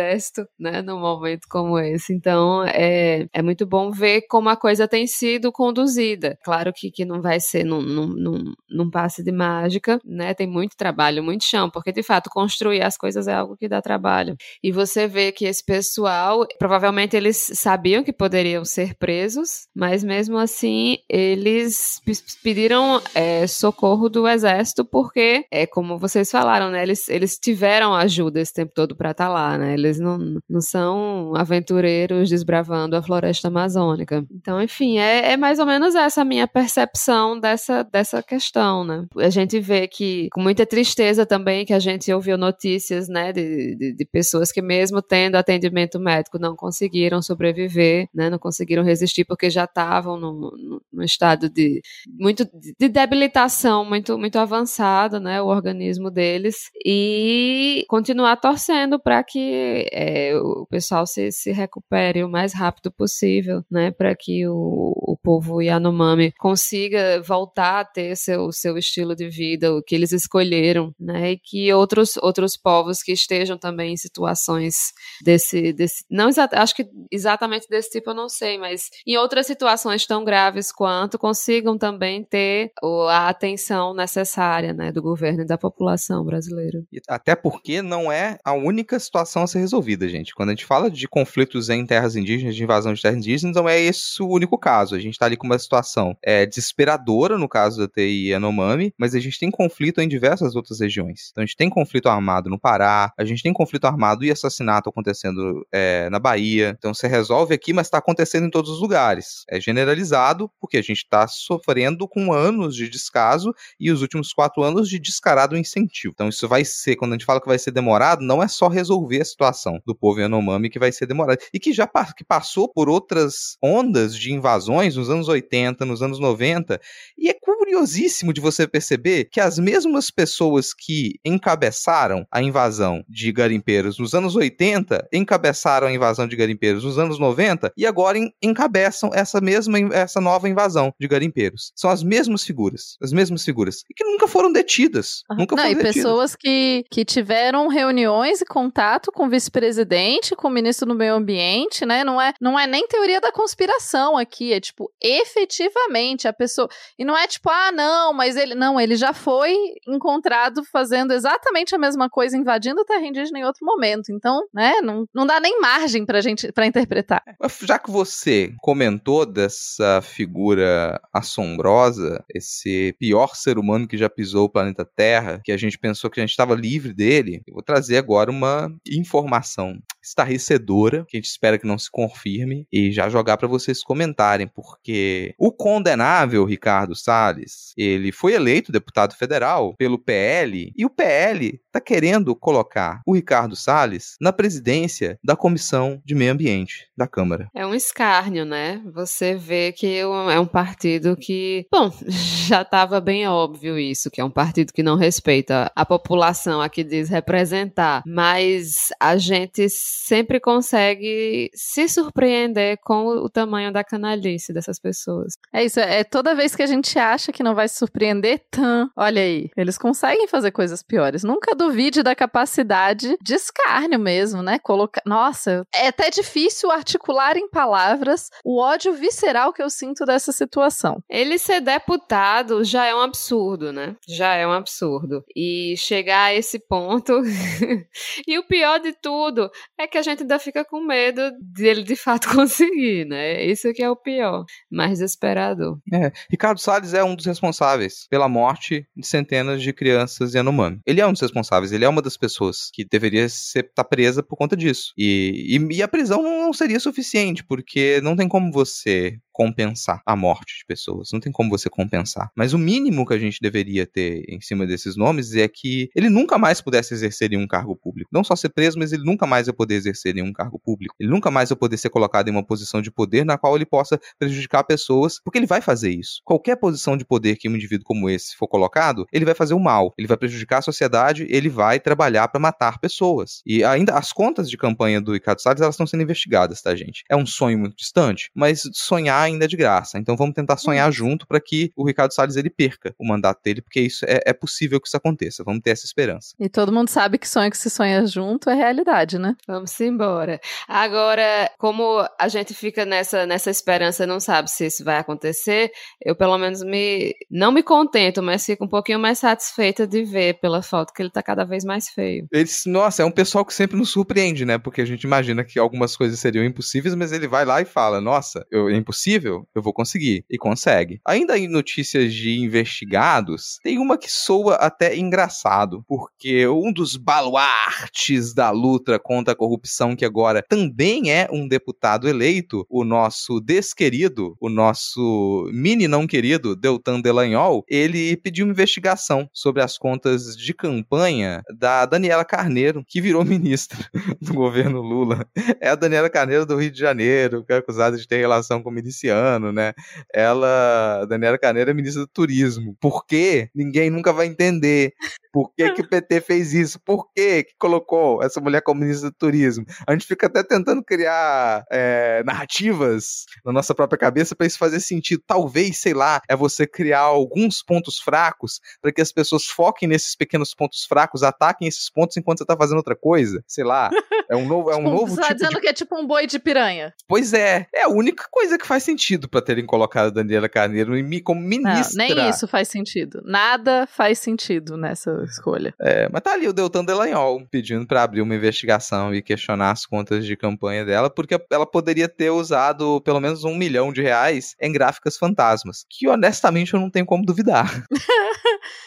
né, num momento como esse. Então, é, é muito bom ver como a coisa tem sido conduzida. Claro que, que não vai ser num, num, num, num passe de mágica, né, tem muito trabalho, muito chão, porque de fato construir as coisas é algo que dá trabalho. E você vê que esse pessoal, provavelmente eles sabiam que poderiam ser presos, mas mesmo assim eles pediram é, socorro do exército porque, é como vocês falaram, né, eles, eles tiveram ajuda esse tempo todo para estar tá lá, né, eles não, não são aventureiros desbravando a floresta amazônica. Então, enfim, é, é mais ou menos essa a minha percepção dessa, dessa questão, né. A gente vê que com muita tristeza também que a gente ouviu notícias, né, de, de, de, pessoas que mesmo tendo atendimento médico não conseguiram sobreviver, né, não conseguiram resistir porque já estavam no, no, estado de muito de debilitação muito muito avançado, né, o organismo deles e continuar torcendo para que é, o pessoal se, se recupere o mais rápido possível, né, para que o, o povo Yanomami consiga voltar a ter seu seu estilo de vida, o que eles escolheram, né? E que outros, outros povos que estejam também em situações desse, desse não acho que exatamente desse tipo eu não sei, mas em outras situações tão graves quanto consigam também ter a atenção necessária, né, do governo e da população brasileira. Até porque não é a única situação a ser resolvida, gente. Quando a gente fala de conflitos em terras indígenas, de invasão de terras indígenas, não é esse o único caso. A gente está ali com uma situação é, desesperadora no caso da TI Yanomami, mas a gente tem conflito em diversas outras regiões. Então a gente tem conflito armado no Pará, a gente tem conflito armado e assassinato acontecendo é, na Bahia. Então você resolve aqui, mas está acontecendo em todos os lugares. É generalizado porque a gente está sofrendo com anos de descaso e os últimos quatro anos de descarado incentivo. Então isso vai ser, quando a gente fala que vai ser demorado, não é só resolver a situação do povo Yanomami que vai ser demorado. E que já que passou por outras ondas de invasões nos anos 80, nos anos 90. E é curiosíssimo de você perceber que as mesmas pessoas que encabeçaram a invasão de garimpeiros nos anos 80 encabeçaram a invasão de garimpeiros nos anos 90 e agora encabeçam essa mesma essa nova invasão de garimpeiros. São as mesmas figuras, as mesmas figuras e que nunca foram detidas, nunca Não, foram e detidas. pessoas que, que tiveram reuniões e contato com vice-presidente, com o ministro do meio ambiente, né? Não é não é nem teoria da conspiração aqui, é tipo efetivamente a pessoa. E não é tipo, ah, não, mas ele. Não, ele já foi encontrado fazendo exatamente a mesma coisa, invadindo o terra indígena em outro momento. Então, né, não, não dá nem margem pra gente para interpretar. Já que você comentou dessa figura assombrosa, esse pior ser humano que já pisou o planeta Terra, que a gente pensou que a gente estava livre dele, eu vou trazer agora uma informação informação estarrecedora, que a gente espera que não se confirme, e já jogar para vocês comentarem, porque o condenável Ricardo Salles, ele foi eleito deputado federal pelo PL, e o PL tá querendo colocar o Ricardo Salles na presidência da Comissão de Meio Ambiente da Câmara. É um escárnio, né? Você vê que é um partido que, bom, já estava bem óbvio isso, que é um partido que não respeita a população, a que diz representar, mas a gente sempre consegue se surpreender com o tamanho da canalice dessas pessoas. É isso, é toda vez que a gente acha que não vai se surpreender, tan, olha aí, eles conseguem fazer coisas piores. Nunca duvide da capacidade de escárnio mesmo, né? Colocar, nossa, é até difícil articular em palavras o ódio visceral que eu sinto dessa situação. Ele ser deputado já é um absurdo, né? Já é um absurdo. E chegar a esse ponto. e o pior de tudo é que a gente ainda fica com medo dele de fato conseguir, né? Isso que é o pior, mais desesperador. É, Ricardo Salles é um dos responsáveis pela morte de centenas de crianças Yanomami. Ele é um dos responsáveis, ele é uma das pessoas que deveria estar tá presa por conta disso. E, e, e a prisão não seria suficiente, porque não tem como você compensar a morte de pessoas. Não tem como você compensar. Mas o mínimo que a gente deveria ter em cima desses nomes é que ele nunca mais pudesse exercer nenhum cargo público. Não só ser preso, mas ele nunca mais vai poder exercer nenhum cargo público. Ele nunca mais vai poder ser colocado em uma posição de poder na qual ele possa prejudicar pessoas, porque ele vai fazer isso. Qualquer posição de poder que um indivíduo como esse for colocado, ele vai fazer o mal, ele vai prejudicar a sociedade, ele vai trabalhar para matar pessoas. E ainda as contas de campanha do Ricardo Salles, elas estão sendo investigadas, tá, gente? É um sonho muito distante, mas sonhar ainda de graça. Então vamos tentar sonhar junto para que o Ricardo Salles ele perca o mandato dele, porque isso é, é, possível que isso aconteça. Vamos ter essa esperança. E todo mundo sabe que sonho que se sonha junto é realidade, né? Vamos embora. Agora, como a gente fica nessa, nessa esperança, não sabe se isso vai acontecer, eu pelo menos me não me contento, mas fico um pouquinho mais satisfeita de ver pela foto que ele tá cada vez mais feio. Eles, nossa, é um pessoal que sempre nos surpreende, né? Porque a gente imagina que algumas coisas seriam impossíveis, mas ele vai lá e fala: Nossa, eu, é impossível? Eu vou conseguir. E consegue. Ainda em notícias de investigados, tem uma que soa até engraçado, porque um dos baluartes da luta contra a corrupção, que agora também é um deputado eleito, o nosso desquerido, o nosso mini não querido, Deltan Delanhol, ele pediu uma investigação sobre as contas de campanha da Daniela Carneiro, que virou ministra do governo Lula. É a Daniela Carneiro do Rio de Janeiro, que é acusada de ter relação com miliciano ano, né? Ela, Daniela Carneiro, é ministra do turismo. Por quê? Ninguém nunca vai entender. Por que, que o PT fez isso? Por que, que colocou essa mulher como ministra do turismo? A gente fica até tentando criar é, narrativas na nossa própria cabeça para isso fazer sentido. Talvez, sei lá, é você criar alguns pontos fracos para que as pessoas foquem nesses pequenos pontos fracos, ataquem esses pontos enquanto você tá fazendo outra coisa. Sei lá. É um novo, é um tipo, novo você tipo tá dizendo de... que é tipo um boi de piranha. Pois é. É a única coisa que faz sentido para terem colocado a Daniela Carneiro como ministra. Não, nem isso faz sentido. Nada faz sentido nessa escolha. É, mas tá ali o Deltan Delanhol pedindo para abrir uma investigação e questionar as contas de campanha dela, porque ela poderia ter usado pelo menos um milhão de reais em gráficas fantasmas, que honestamente eu não tenho como duvidar.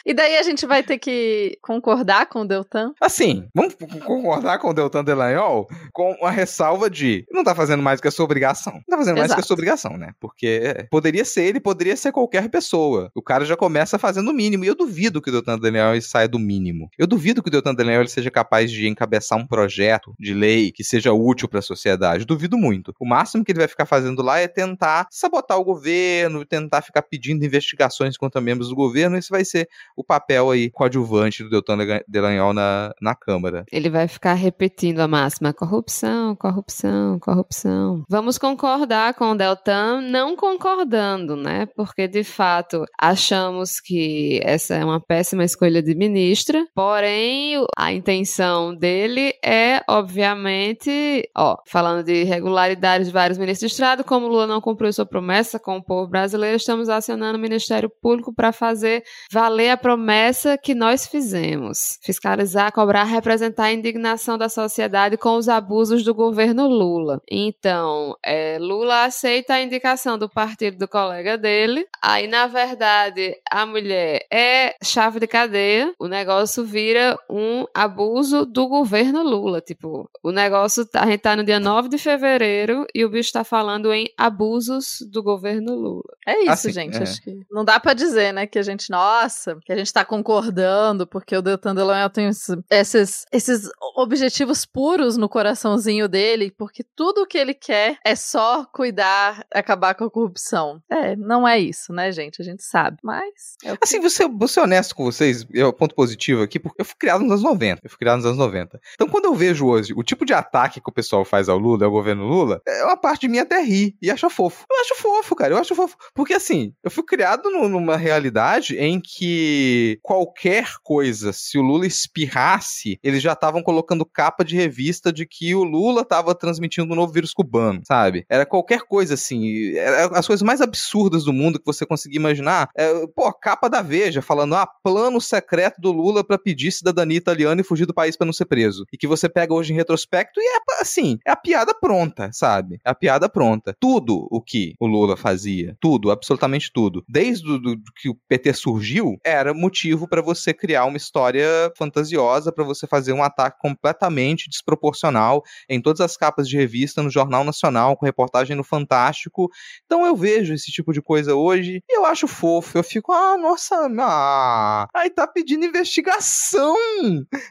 e daí a gente vai ter que concordar com o Deltan? Assim, vamos concordar com o Deltan Delanhol com a ressalva de não tá fazendo mais que a sua obrigação. Não tá fazendo Exato. mais que a sua obrigação, né? Porque poderia ser ele, poderia ser qualquer pessoa. O cara já começa fazendo o mínimo. E eu duvido que o Deltan Delanhol saia do mínimo. Eu duvido que o Deltan Delanhol seja capaz de encabeçar um projeto de lei que seja útil para a sociedade. Duvido muito. O máximo que ele vai ficar fazendo lá é tentar sabotar o governo, tentar ficar pedindo investigações contra membros do governo. Isso vai ser o papel aí coadjuvante do Deltan Delanhol na, na Câmara. Ele vai ficar repetindo a máxima: corrupção, corrupção, corrupção. Vamos concordar com o Deltan, não concordando, né? Porque de fato achamos que essa é uma péssima escolha de ministra, porém a intenção dele é, obviamente, ó, falando de irregularidades de vários ministros de Estado, como Lula não cumpriu sua promessa com o povo brasileiro, estamos acionando o Ministério Público para fazer valer a promessa que nós fizemos. Fiscalizar, cobrar, representar a indignação da sociedade com os abusos do governo Lula. Então, é, Lula aceita a indicação do partido do colega dele, aí, na verdade, a mulher é chave de cadeia, o negócio vira um abuso do governo Lula. Tipo, o negócio, tá, a gente tá no dia 9 de fevereiro e o bicho tá falando em abusos do governo Lula. É isso, assim, gente. É. Acho que não dá para dizer, né, que a gente, nossa, que a gente tá concordando, porque o Deltan Delanhol tem esses, esses objetivos puros no coraçãozinho dele, porque tudo que ele quer é só cuidar, acabar com a corrupção. É, não é isso, né, gente? A gente sabe. Mas. É que... Assim, você, vou ser honesto com vocês, é o ponto positivo aqui, porque eu fui criado nos anos 90. Eu fui criado nos anos 90. Então, quando eu vejo hoje o tipo de ataque que o pessoal faz ao Lula, ao governo Lula, é uma parte de mim até ri e acha fofo. Eu acho fofo, cara. Eu acho fofo. Porque assim, eu fui criado numa realidade em que qualquer coisa, se o Lula espirrasse, eles já estavam colocando capa de revista de que o Lula estava transmitindo um novo vírus cubano, sabe? Era qualquer coisa assim. As coisas mais absurdas do mundo que você conseguia imaginar. É, pô, capa da Veja falando, ah, plano secreto do Lula para pedir cidadania italiana e fugir do país para não ser preso. E que você pega hoje em retrospecto e é assim, é a piada pronta, sabe? É a piada pronta. Tudo o que o Lula fazia, tudo, absolutamente tudo, desde o, do, que o PT surgiu, era motivo para você criar uma história fantasiosa, para você fazer um ataque completamente desproporcional em todas as capas de revista, no Jornal Nacional, com reportagem no Fantástico. Então eu vejo esse tipo de coisa hoje e eu acho fofo. Eu fico, ah, nossa, ah, aí tá pedindo investigação.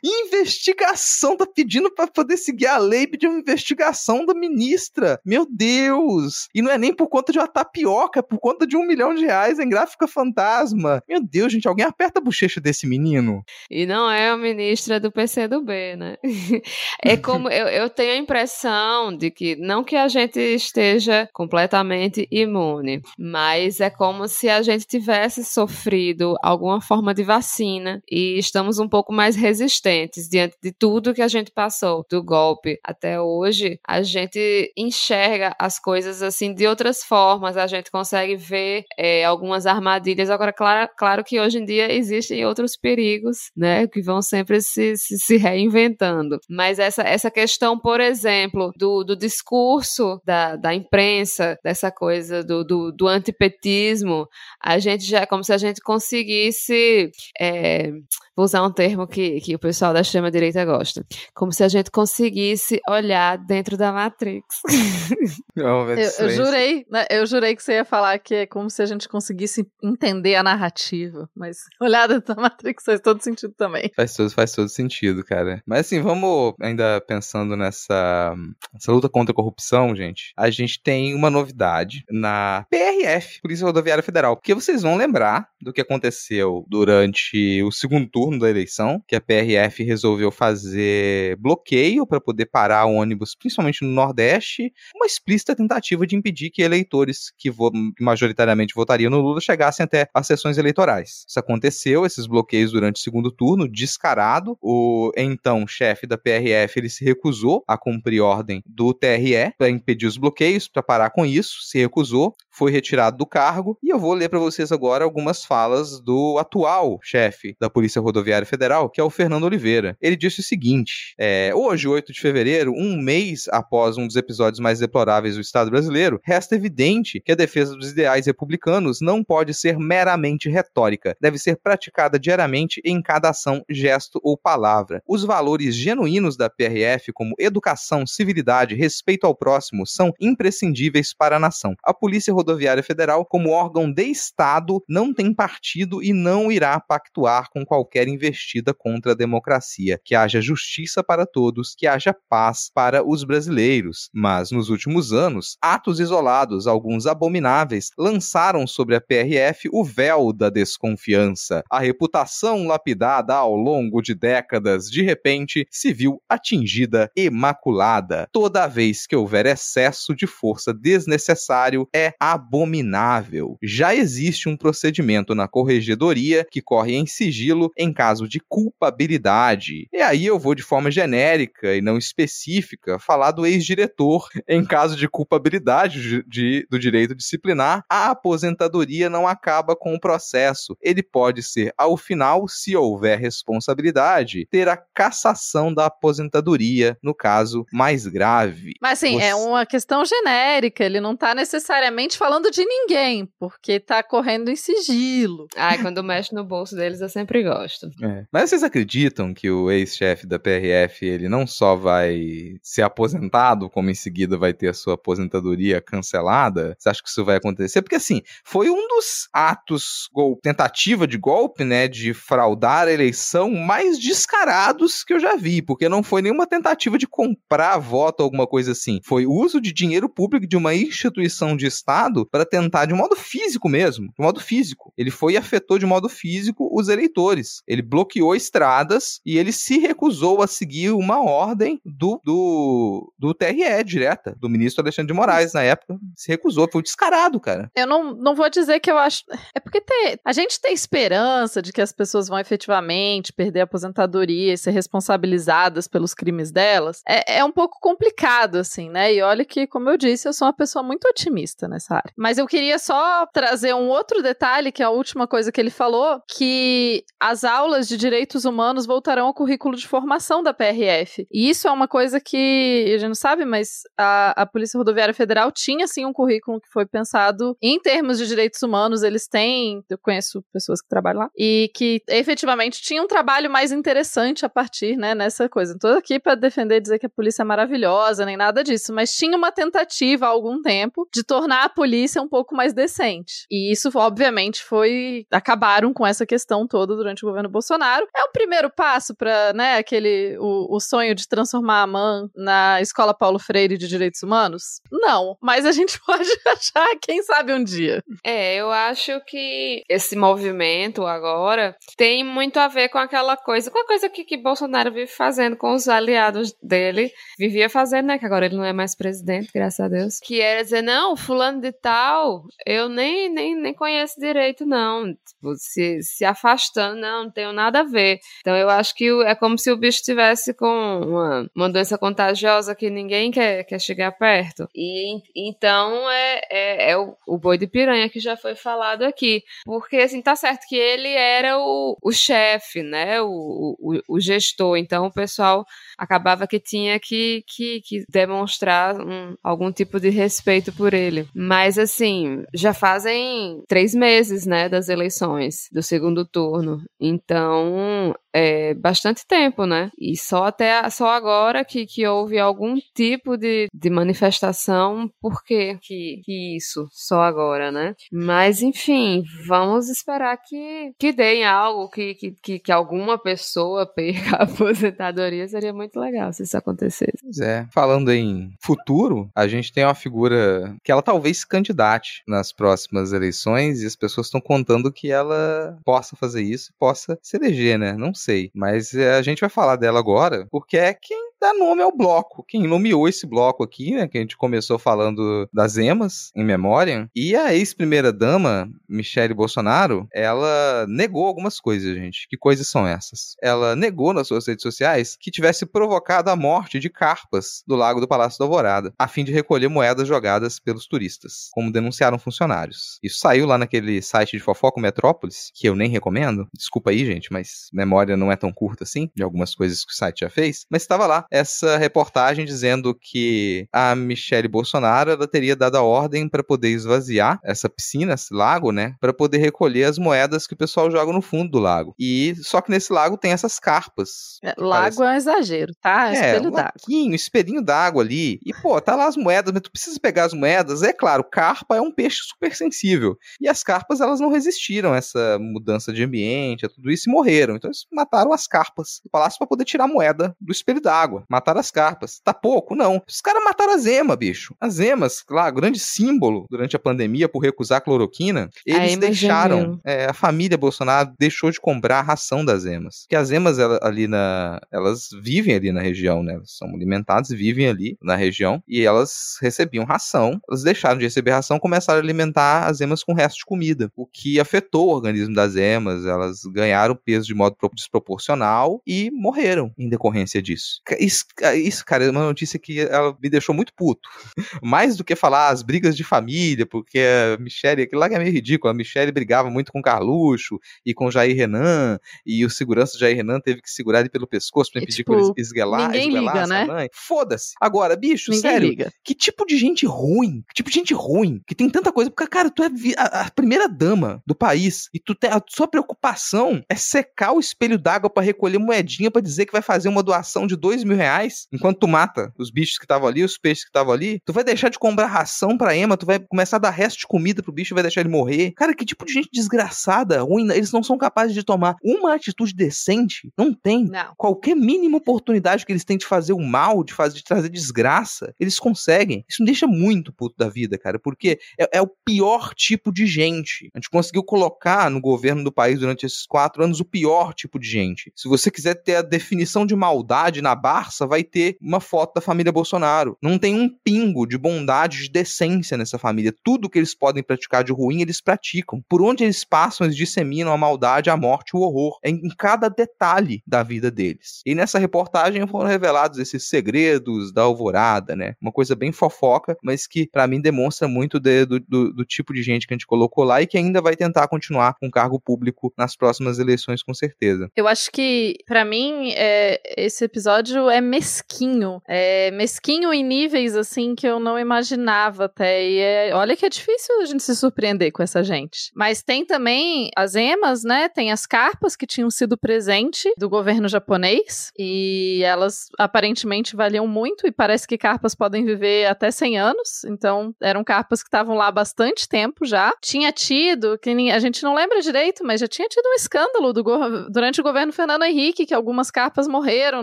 Investigação, tá pedindo para poder seguir a lei, pedir uma investigação da ministra. Meu Deus! E não é nem por conta de uma tapioca, é por conta de um milhão de reais em gráfica fantasma. Meu Deus, gente, alguém aperta a bochecha desse menino. E não é a ministra do PCdoB, né? é como eu, eu tenho a impressão de que não que a gente esteja completamente imune, mas é como se a gente tivesse sofrido alguma forma de vacina e estamos um pouco mais resistentes diante de tudo que a gente passou, do golpe até hoje. A gente enxerga as coisas assim de outras formas, a gente consegue ver é, algumas armadilhas. Agora, claro, claro que hoje em dia existem outros perigos, né, que vão sempre se, se, se reinventando. Mas essa, essa questão, por exemplo, do, do discurso da, da imprensa, dessa coisa do, do, do antipetismo, a gente já é como se a gente conseguisse. É, vou usar um termo que, que o pessoal da extrema-direita gosta. Como se a gente conseguisse olhar dentro da Matrix. eu, eu, jurei, né, eu jurei que você ia falar que é como se a gente conseguisse entender a narrativa, mas dentro da Matrix faz todo sentido também. Faz todo, faz todo sentido, cara. Mas assim, vamos ainda pensando nessa, nessa luta contra a corrupção, gente. A gente tem uma novidade na PRF, Polícia Rodoviária Federal, porque vocês vão lembrar do que aconteceu durante o segundo turno da eleição, que a PRF resolveu fazer bloqueio para poder parar ônibus, principalmente no Nordeste, uma explícita tentativa de impedir que eleitores que vo majoritariamente votariam no Lula chegassem até as sessões eleitorais. Isso aconteceu, esses bloqueios durante o segundo turno, descarado. O então chefe da PRF ele se recusou a cumprir ordem do TRE para impedir os bloqueios, para parar com isso, se recusou, foi retirado do cargo. E eu vou ler para vocês agora algumas falas do atual chefe da Polícia Rodoviária Rodoviária Federal, que é o Fernando Oliveira. Ele disse o seguinte: é, hoje, 8 de fevereiro, um mês após um dos episódios mais deploráveis do Estado brasileiro, resta evidente que a defesa dos ideais republicanos não pode ser meramente retórica, deve ser praticada diariamente em cada ação, gesto ou palavra. Os valores genuínos da PRF, como educação, civilidade, respeito ao próximo, são imprescindíveis para a nação. A Polícia Rodoviária Federal, como órgão de Estado, não tem partido e não irá pactuar com qualquer investida contra a democracia, que haja justiça para todos, que haja paz para os brasileiros. Mas nos últimos anos, atos isolados, alguns abomináveis, lançaram sobre a PRF o véu da desconfiança liderança. A reputação lapidada ao longo de décadas, de repente, se viu atingida e maculada. Toda vez que houver excesso de força desnecessário, é abominável. Já existe um procedimento na corregedoria que corre em sigilo em caso de culpabilidade. E aí eu vou de forma genérica e não específica falar do ex-diretor em caso de culpabilidade de, do direito disciplinar. A aposentadoria não acaba com o processo. Ele pode ser, ao final, se houver responsabilidade, ter a cassação da aposentadoria, no caso mais grave. Mas assim, é Você... é uma questão genérica, ele não está necessariamente falando de ninguém, porque está correndo em sigilo. Ai, quando mexe no bolso deles, eu sempre gosto. É. Mas vocês acreditam que o ex-chefe da PRF, ele não só vai ser aposentado, como em seguida vai ter a sua aposentadoria cancelada? Você acha que isso vai acontecer? Porque assim, foi um dos atos, gol, tentativa de golpe, né, de fraudar a eleição mais descarados que eu já vi, porque não foi nenhuma tentativa de comprar voto ou alguma coisa assim. Foi uso de dinheiro público de uma instituição de Estado para tentar de modo físico mesmo, de modo físico. Ele foi e afetou de modo físico os eleitores. Ele bloqueou estradas e ele se recusou a seguir uma ordem do, do, do TRE direta, do ministro Alexandre de Moraes na época. Se recusou, foi descarado, cara. Eu não, não vou dizer que eu acho. É porque a gente tem esperança de que as pessoas vão efetivamente perder a aposentadoria e ser responsabilizadas pelos crimes delas. É, é um pouco complicado, assim, né? E olha que, como eu disse, eu sou uma pessoa muito otimista nessa área. Mas eu queria só trazer um outro detalhe, que é a última coisa que ele falou, que as aulas de direitos humanos voltarão ao currículo de formação da PRF. E isso é uma coisa que a gente não sabe, mas a, a Polícia Rodoviária Federal tinha sim um currículo que foi pensado em termos de direitos humanos. Eles têm, eu conheço pessoas que trabalham lá, e que efetivamente tinha um trabalho mais interessante a partir, né, nessa coisa. Não tô aqui para defender dizer que a polícia é maravilhosa, nem nada disso, mas tinha uma tentativa há algum tempo de tornar a polícia um pouco mais decente. E isso, obviamente, foi. acabaram com essa questão toda durante o governo Bolsonaro. É o primeiro passo para, né, aquele. O, o sonho de transformar a MAN na Escola Paulo Freire de Direitos Humanos? Não. Mas a gente pode achar, quem sabe um dia. É, eu acho que esse movimento agora tem muito a ver com aquela coisa, com a coisa que, que Bolsonaro vive fazendo com os aliados dele. Vivia fazendo, né? Que agora ele não é mais presidente, graças a Deus. Que era dizer, não, fulano de tal, eu nem, nem, nem conheço direito, não. Tipo, se, se afastando, não, não tenho nada a ver. Então eu acho que é como se o bicho tivesse com uma, uma doença contagiosa que ninguém quer, quer chegar perto. E então é, é, é o, o boi de piranha que já foi falado aqui. Porque, assim, tá certo que ele era o, o chefe, né? O, o, o gestor. Então o pessoal acabava que tinha que, que, que demonstrar um, algum tipo de respeito por ele. Mas, assim, já fazem três meses, né, das eleições, do segundo turno. Então, é bastante tempo, né? E só até só agora que, que houve algum tipo de, de manifestação, por que, que isso? Só agora, né? Mas, enfim, vamos esperar que, que deem algo, que, que, que, alguma pessoa perca a aposentadoria, seria muito legal se isso acontecesse. Pois é. Falando em futuro, a gente tem uma figura que ela talvez se candidate nas próximas eleições e as pessoas estão contando que ela possa fazer isso, possa se eleger, né? Não sei. Mas é, a gente vai falar dela agora, porque é quem dá nome ao bloco. Quem nomeou esse bloco aqui, né? Que a gente começou falando das emas, em memória. E a ex-primeira-dama, Michele Bolsonaro, ela negou algumas coisas, gente. Que coisas são essas? Ela negou nas suas redes sociais que tivesse provocado a morte de carpas do lago do Palácio da Alvorada, a fim de recolher moedas jogadas pelos turistas, como denunciaram funcionários. Isso saiu lá naquele site de fofoca Metrópolis, que eu nem recomendo. Desculpa aí, gente, mas memória não é tão curta assim, de algumas coisas que o site já fez. Mas estava lá essa reportagem dizendo que a Michelle Bolsonaro ela teria dado a ordem para poder esvaziar essa piscina, esse lago, né, para poder recolher as moedas que o pessoal joga no fundo do lago. E só que nesse lago tem essas carpas. É, lago parece... é um exagero, tá? É, espelho um d'água. Um espelhinho d'água ali. E pô, tá lá as moedas, mas tu precisa pegar as moedas. É claro, carpa é um peixe super sensível. E as carpas elas não resistiram a essa mudança de ambiente, a tudo isso e morreram. Então eles mataram as carpas do palácio para poder tirar a moeda do espelho d'água. Água. Mataram as carpas. Tá pouco? Não. Os caras mataram as emas, bicho. As emas, lá, grande símbolo durante a pandemia por recusar cloroquina, eles deixaram. É, a família Bolsonaro deixou de comprar a ração das emas. Porque as emas ela, ali na. Elas vivem ali na região, né? Elas são alimentadas, vivem ali na região. E elas recebiam ração. Elas deixaram de receber ração começaram a alimentar as emas com resto de comida. O que afetou o organismo das emas. Elas ganharam peso de modo desproporcional e morreram em decorrência disso. Isso, isso, cara, é uma notícia que ela me deixou muito puto. Mais do que falar as brigas de família, porque a Michelle, aquilo lá que é meio ridículo, a Michelle brigava muito com Carluxo e com Jair Renan, e o segurança Jair Renan teve que segurar ele pelo pescoço pra impedir tipo, que ele esguelar, ninguém liga, né? Foda-se. Agora, bicho, ninguém sério, liga. que tipo de gente ruim, que tipo de gente ruim, que tem tanta coisa, porque, cara, tu é a, a primeira dama do país, e tu tem, a sua preocupação é secar o espelho d'água para recolher moedinha para dizer que vai fazer uma doação de dois mil reais, enquanto tu mata os bichos que estavam ali, os peixes que estavam ali, tu vai deixar de comprar ração pra Ema, tu vai começar a dar resto de comida pro bicho e vai deixar ele morrer. Cara, que tipo de gente desgraçada, ruim, eles não são capazes de tomar uma atitude decente? Não tem. Não. Qualquer mínima oportunidade que eles têm de fazer o mal, de fazer de trazer desgraça, eles conseguem. Isso me deixa muito puto da vida, cara, porque é, é o pior tipo de gente. A gente conseguiu colocar no governo do país durante esses quatro anos o pior tipo de gente. Se você quiser ter a definição de maldade na Barça, vai ter uma foto da família Bolsonaro. Não tem um pingo de bondade, de decência nessa família. Tudo que eles podem praticar de ruim, eles praticam. Por onde eles passam, eles disseminam a maldade, a morte o horror. É em cada detalhe da vida deles. E nessa reportagem foram revelados esses segredos da alvorada, né? Uma coisa bem fofoca, mas que para mim demonstra muito de, do, do, do, tipo de gente que a gente colocou lá e que ainda vai tentar continuar com cargo público nas próximas eleições, com certeza. Eu acho que, para mim, é, esse episódio é mesquinho. É mesquinho em níveis, assim, que eu não imaginava até. E é, olha que é difícil a gente se surpreender com essa gente. Mas tem também as emas, né? Tem as carpas que tinham sido presente do governo japonês. E elas aparentemente valiam muito. E parece que carpas podem viver até 100 anos. Então, eram carpas que estavam lá bastante tempo já. Tinha tido, que a gente não lembra direito, mas já tinha tido um escândalo do, durante o governo Fernando Henrique, que algumas carpas morreram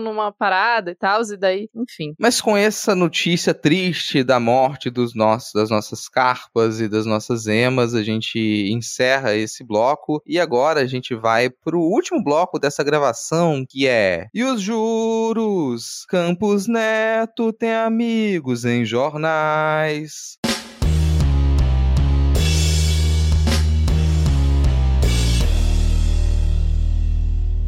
numa parada e tal, e daí, enfim. Mas com essa notícia triste da morte dos nossos, das nossas carpas e das nossas emas, a gente encerra esse bloco e agora a gente vai pro último bloco dessa gravação, que é E os juros? Campos Neto tem amigos em jornais.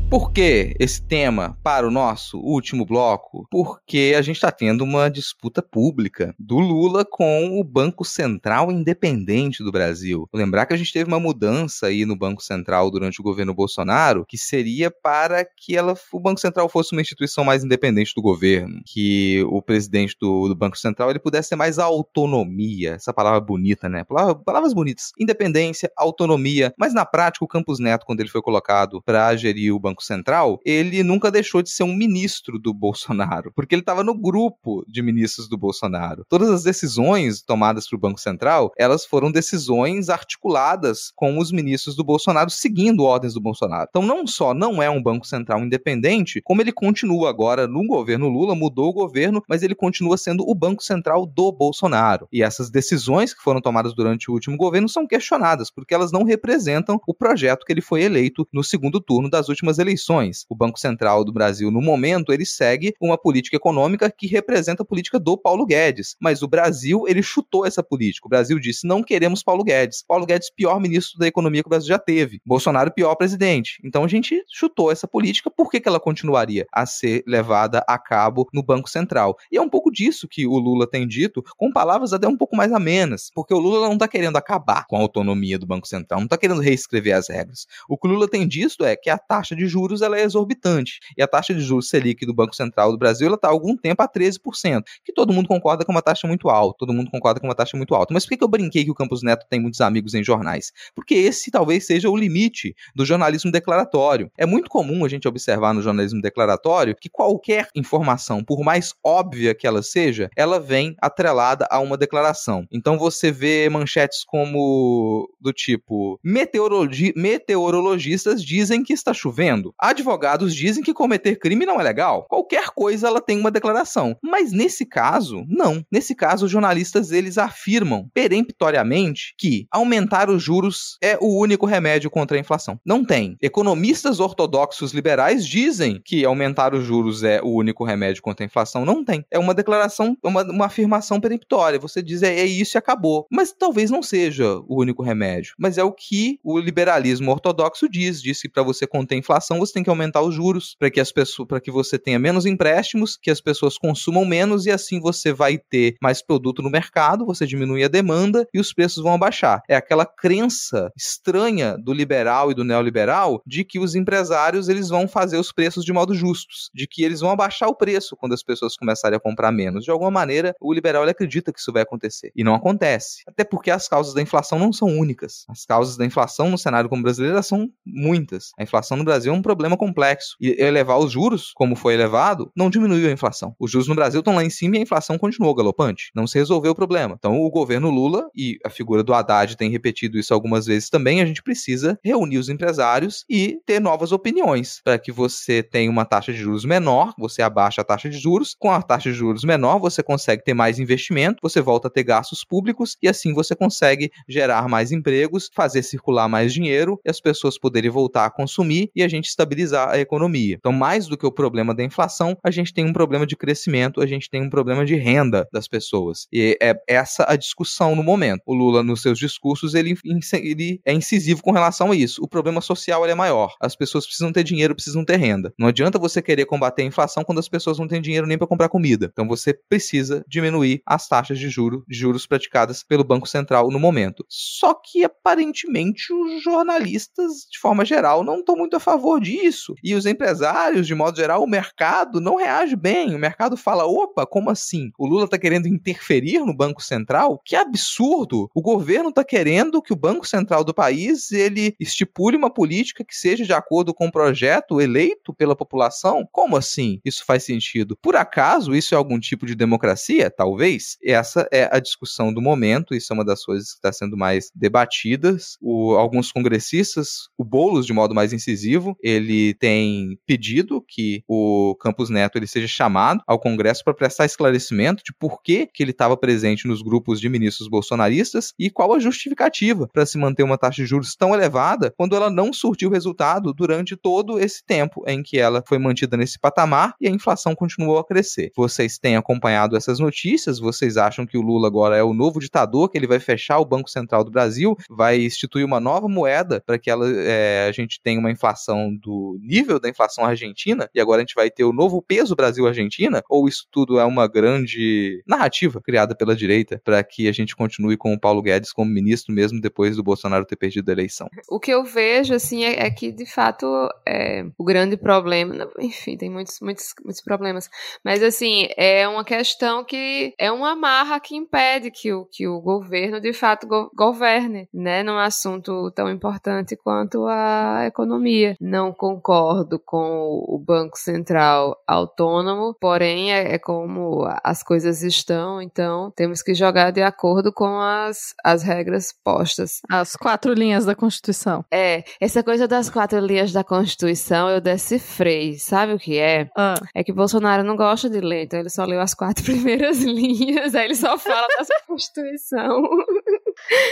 Por que esse tema para o nosso último bloco? Porque a gente está tendo uma disputa pública do Lula com o Banco Central Independente do Brasil. Lembrar que a gente teve uma mudança aí no Banco Central durante o governo Bolsonaro, que seria para que ela, o Banco Central fosse uma instituição mais independente do governo, que o presidente do, do Banco Central ele pudesse ter mais autonomia, essa palavra bonita, né? Palavra, palavras bonitas, independência, autonomia, mas na prática o Campos Neto, quando ele foi colocado para gerir o Banco Banco Central, ele nunca deixou de ser um ministro do Bolsonaro, porque ele estava no grupo de ministros do Bolsonaro. Todas as decisões tomadas pelo Banco Central, elas foram decisões articuladas com os ministros do Bolsonaro, seguindo ordens do Bolsonaro. Então, não só não é um Banco Central independente, como ele continua agora no governo Lula, mudou o governo, mas ele continua sendo o Banco Central do Bolsonaro. E essas decisões que foram tomadas durante o último governo são questionadas, porque elas não representam o projeto que ele foi eleito no segundo turno das últimas eleições eleições. O Banco Central do Brasil, no momento, ele segue uma política econômica que representa a política do Paulo Guedes. Mas o Brasil, ele chutou essa política. O Brasil disse: não queremos Paulo Guedes. Paulo Guedes, pior ministro da economia que o Brasil já teve. Bolsonaro, pior presidente. Então a gente chutou essa política. Por que, que ela continuaria a ser levada a cabo no Banco Central? E é um pouco disso que o Lula tem dito, com palavras até um pouco mais amenas. Porque o Lula não está querendo acabar com a autonomia do Banco Central, não está querendo reescrever as regras. O que o Lula tem dito é que a taxa de juros ela é exorbitante. E a taxa de juros Selic do Banco Central do Brasil está há algum tempo a 13%, que todo mundo concorda que é uma taxa muito alta. Todo mundo concorda que é uma taxa muito alta. Mas por que eu brinquei que o Campos Neto tem muitos amigos em jornais? Porque esse talvez seja o limite do jornalismo declaratório. É muito comum a gente observar no jornalismo declaratório que qualquer informação, por mais óbvia que ela seja, ela vem atrelada a uma declaração. Então você vê manchetes como do tipo meteorologi meteorologistas dizem que está chovendo Advogados dizem que cometer crime não é legal. Qualquer coisa ela tem uma declaração. Mas nesse caso, não. Nesse caso, os jornalistas eles afirmam peremptoriamente que aumentar os juros é o único remédio contra a inflação. Não tem. Economistas ortodoxos liberais dizem que aumentar os juros é o único remédio contra a inflação. Não tem. É uma declaração, uma, uma afirmação peremptória. Você diz é, é isso e acabou. Mas talvez não seja o único remédio. Mas é o que o liberalismo ortodoxo diz. Diz que para você conter a inflação, você tem que aumentar os juros para que as pessoas, para que você tenha menos empréstimos, que as pessoas consumam menos e assim você vai ter mais produto no mercado, você diminui a demanda e os preços vão abaixar. É aquela crença estranha do liberal e do neoliberal de que os empresários eles vão fazer os preços de modo justos, de que eles vão abaixar o preço quando as pessoas começarem a comprar menos. De alguma maneira, o liberal acredita que isso vai acontecer e não acontece. Até porque as causas da inflação não são únicas. As causas da inflação no cenário como brasileiro são muitas. A inflação no Brasil é um problema complexo e elevar os juros, como foi elevado, não diminuiu a inflação. Os juros no Brasil estão lá em cima e a inflação continuou galopante. Não se resolveu o problema. Então, o governo Lula e a figura do Haddad tem repetido isso algumas vezes também. A gente precisa reunir os empresários e ter novas opiniões para que você tenha uma taxa de juros menor, você abaixa a taxa de juros. Com a taxa de juros menor, você consegue ter mais investimento, você volta a ter gastos públicos e assim você consegue gerar mais empregos, fazer circular mais dinheiro e as pessoas poderem voltar a consumir e a gente estabilizar a economia. Então, mais do que o problema da inflação, a gente tem um problema de crescimento, a gente tem um problema de renda das pessoas. E é essa a discussão no momento. O Lula, nos seus discursos, ele, ele é incisivo com relação a isso. O problema social é maior. As pessoas precisam ter dinheiro, precisam ter renda. Não adianta você querer combater a inflação quando as pessoas não têm dinheiro nem para comprar comida. Então você precisa diminuir as taxas de, juro, de juros praticadas pelo Banco Central no momento. Só que aparentemente os jornalistas, de forma geral, não estão muito a favor disso. E os empresários, de modo geral, o mercado não reage bem. O mercado fala: opa, como assim? O Lula está querendo interferir no Banco Central? Que absurdo! O governo está querendo que o Banco Central do país ele estipule uma política que seja de acordo com o projeto eleito pela população? Como assim? Isso faz sentido? Por acaso isso é algum tipo de democracia? Talvez. Essa é a discussão do momento. Isso é uma das coisas que está sendo mais debatidas. O, alguns congressistas, o Boulos de modo mais incisivo, ele tem pedido que o Campos Neto ele seja chamado ao Congresso para prestar esclarecimento de por que, que ele estava presente nos grupos de ministros bolsonaristas e qual a justificativa para se manter uma taxa de juros tão elevada quando ela não surtiu resultado durante todo esse tempo em que ela foi mantida nesse patamar e a inflação continuou a crescer. Vocês têm acompanhado essas notícias? Vocês acham que o Lula agora é o novo ditador, que ele vai fechar o Banco Central do Brasil, vai instituir uma nova moeda para que ela, é, a gente tenha uma inflação do nível da inflação argentina e agora a gente vai ter o novo peso Brasil-Argentina? Ou isso tudo é uma grande narrativa criada pela direita para que a gente continue com o Paulo Guedes como ministro mesmo depois do Bolsonaro ter perdido a eleição? O que eu vejo, assim, é, é que de fato é, o grande problema, enfim, tem muitos, muitos, muitos problemas, mas assim, é uma questão que é uma marra que impede que o, que o governo de fato go governe, né, num assunto tão importante quanto a economia. Não concordo com o Banco Central autônomo, porém é, é como as coisas estão, então temos que jogar de acordo com as, as regras postas. As quatro linhas da Constituição. É, essa coisa das quatro linhas da Constituição eu decifrei. Sabe o que é? Ah. É que Bolsonaro não gosta de ler, então ele só leu as quatro primeiras linhas, aí ele só fala da Constituição.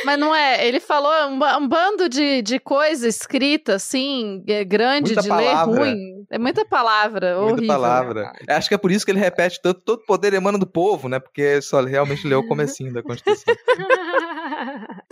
Mas não é, ele falou um, um bando de, de coisa escrita, assim, é grande Muita de palavra. ler, ruim. É muita palavra, Muita horrível. palavra. Acho que é por isso que ele repete tanto, todo poder emana do povo, né? Porque só realmente leu o comecinho da Constituição.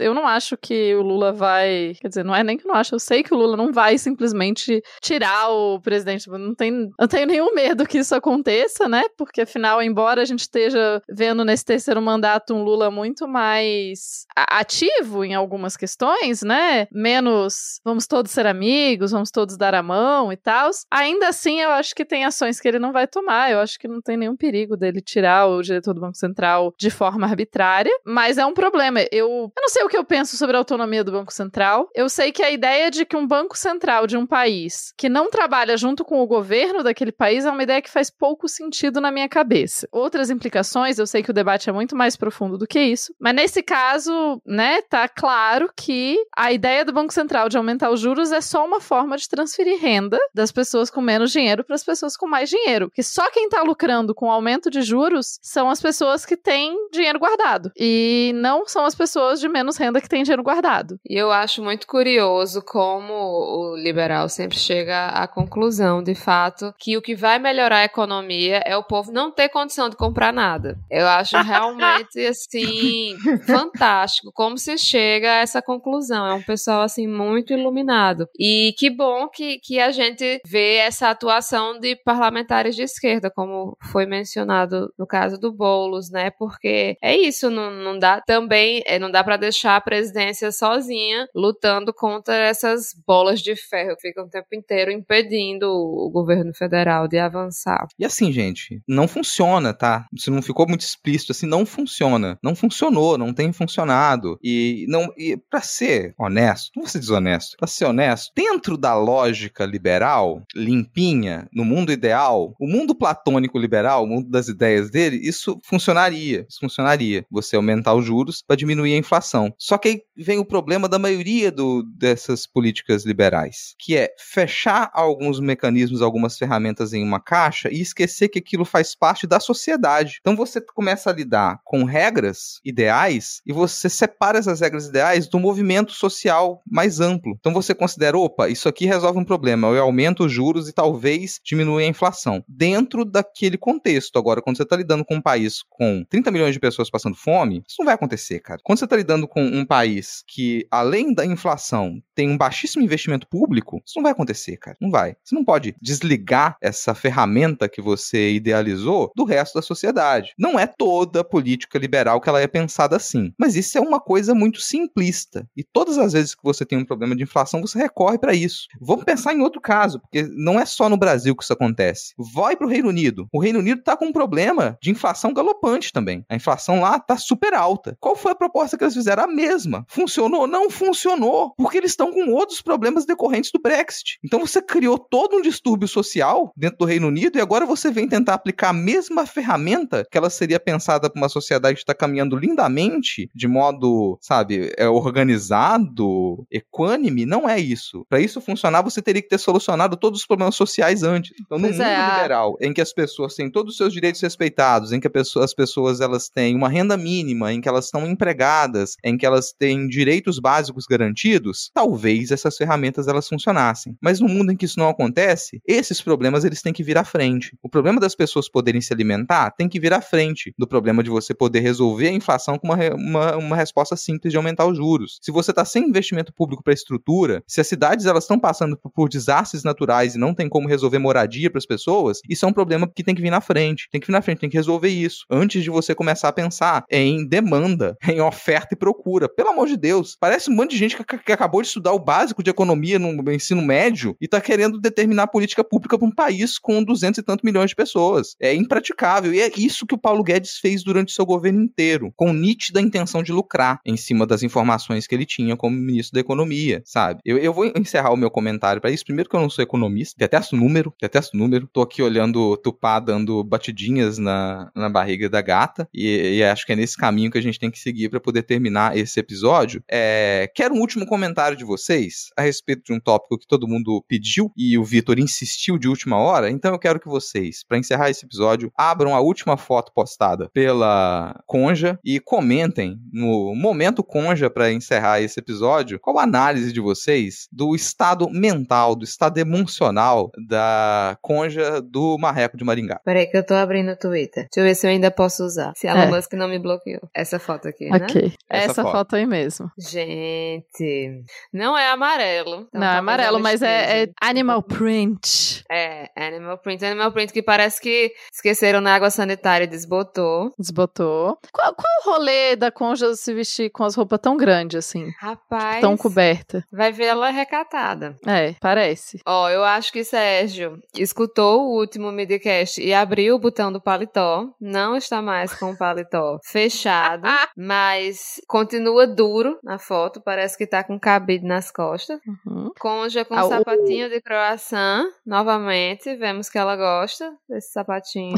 Eu não acho que o Lula vai. Quer dizer, não é nem que eu não acho, eu sei que o Lula não vai simplesmente tirar o presidente. Não, tem, não tenho nenhum medo que isso aconteça, né? Porque afinal, embora a gente esteja vendo nesse terceiro mandato um Lula muito mais ativo em algumas questões, né? Menos vamos todos ser amigos, vamos todos dar a mão e tal. Ainda assim, eu acho que tem ações que ele não vai tomar. Eu acho que não tem nenhum perigo dele tirar o diretor do Banco Central de forma arbitrária. Mas é um problema. Eu, eu não sei o que eu penso sobre a autonomia do Banco Central. Eu sei que a ideia de que um Banco Central de um país que não trabalha junto com o governo daquele país é uma ideia que faz pouco sentido na minha cabeça. Outras implicações, eu sei que o debate é muito mais profundo do que isso, mas nesse caso, né, tá claro que a ideia do Banco Central de aumentar os juros é só uma forma de transferir renda das pessoas com menos dinheiro para as pessoas com mais dinheiro. Que só quem tá lucrando com o aumento de juros são as pessoas que têm dinheiro guardado. E não são as pessoas de menos renda que têm dinheiro guardado. E eu acho muito curioso como o liberal sempre chega à conclusão, de fato, que o que vai melhorar a economia é o povo não ter condição de comprar nada. Eu acho realmente, assim, fantástico como se chega a essa conclusão. É um pessoal, assim, muito iluminado. E que bom que, que a gente vê essa atuação de parlamentares de esquerda, como foi mencionado no caso do Boulos, né? Porque é isso, não, não dá também, é, não dá para deixar a presidência sozinha lutando contra essas bolas de ferro que ficam o tempo inteiro impedindo o governo federal de avançar. E assim, gente, não funciona, tá? Se não ficou muito explícito assim, não funciona. Não funcionou, não tem funcionado. E não e para ser honesto, não vou ser desonesto, para ser honesto, dentro da lógica liberal, limpinha, no mundo ideal, o mundo platônico liberal, o mundo das ideias dele, isso funcionaria. Isso funcionaria. Você aumentar os juros para diminuir a inflação. Só que aí vem o problema da maioria do, dessas políticas liberais, que é fechar alguns mecanismos, algumas ferramentas em uma caixa e esquecer que aquilo faz parte da sociedade. Então você começa a lidar com regras ideais e você separa essas regras ideais do movimento social mais amplo. Então você considera, opa, isso aqui resolve um problema, eu aumento os juros e talvez diminua a inflação. Dentro daquele contexto. Agora, quando você está lidando com um país com 30 milhões de pessoas passando fome, isso não vai acontecer, cara. Quando você está lidando com um país que, além da inflação, tem um baixíssimo investimento público, isso não vai acontecer, cara. Não vai. Você não pode desligar essa ferramenta que você idealizou do resto da sociedade. Não é toda política liberal que ela é pensada assim. Mas isso é uma coisa muito simplista. E todas as vezes que você tem um problema de inflação, você recorre para isso. Vamos pensar em outro caso, porque não é só no Brasil que isso acontece. Vai para o Reino Unido. O Reino Unido está com um problema de inflação galopante também. A inflação lá está super alta. Qual foi a proposta que eles fizeram? Mesma. Funcionou? Não funcionou. Porque eles estão com outros problemas decorrentes do Brexit. Então você criou todo um distúrbio social dentro do Reino Unido e agora você vem tentar aplicar a mesma ferramenta que ela seria pensada para uma sociedade que está caminhando lindamente, de modo, sabe, é organizado, equânime. Não é isso. Para isso funcionar, você teria que ter solucionado todos os problemas sociais antes. Então, no pois mundo é. liberal, em que as pessoas têm todos os seus direitos respeitados, em que pessoa, as pessoas elas têm uma renda mínima, em que elas estão empregadas, em que elas têm direitos básicos garantidos, talvez essas ferramentas elas funcionassem. Mas no mundo em que isso não acontece, esses problemas eles têm que vir à frente. O problema das pessoas poderem se alimentar tem que vir à frente do problema de você poder resolver a inflação com uma, uma, uma resposta simples de aumentar os juros. Se você está sem investimento público para estrutura, se as cidades elas estão passando por, por desastres naturais e não tem como resolver moradia para as pessoas, isso é um problema que tem que vir na frente. Tem que vir na frente, tem que resolver isso antes de você começar a pensar em demanda, em oferta e procura. Pelo amor de Deus, parece um monte de gente que, que acabou de estudar o básico de economia no ensino médio e está querendo determinar a política pública para um país com 200 e tantos milhões de pessoas. É impraticável. E é isso que o Paulo Guedes fez durante seu governo inteiro, com nítida intenção de lucrar em cima das informações que ele tinha como ministro da Economia, sabe? Eu, eu vou encerrar o meu comentário para isso. Primeiro que eu não sou economista, detesto número, detesto número. Tô aqui olhando Tupá dando batidinhas na, na barriga da gata e, e acho que é nesse caminho que a gente tem que seguir para poder terminar esse episódio. É, quero um último comentário de vocês a respeito de um tópico que todo mundo pediu e o Vitor insistiu de última hora. Então eu quero que vocês, para encerrar esse episódio, abram a última foto postada pela Conja e comentem no momento Conja para encerrar esse episódio qual a análise de vocês do estado mental, do estado emocional da Conja do Marreco de Maringá. Peraí que eu tô abrindo o Twitter. Deixa eu ver se eu ainda posso usar. Se a é. Musk não me bloqueou. Essa foto aqui, né? Ok. Essa, Essa foto. Foto. aí mesmo. Gente, não é amarelo. Então não é amarelo, mas é, é, animal print. É, animal print. Animal print que parece que esqueceram na água sanitária e desbotou. Desbotou. Qual, qual o rolê da Conja se vestir com as roupas tão grandes assim? Rapaz. Tão coberta. Vai ver ela recatada. É, parece. Ó, eu acho que Sérgio escutou o último Midcast e abriu o botão do paletó. Não está mais com o paletó fechado, mas continua duro na foto, parece que tá com cabide nas costas. Uhum. Conja com Ah, um o- sapatinho de croissant, novamente, vemos que ela gosta desse sapatinho.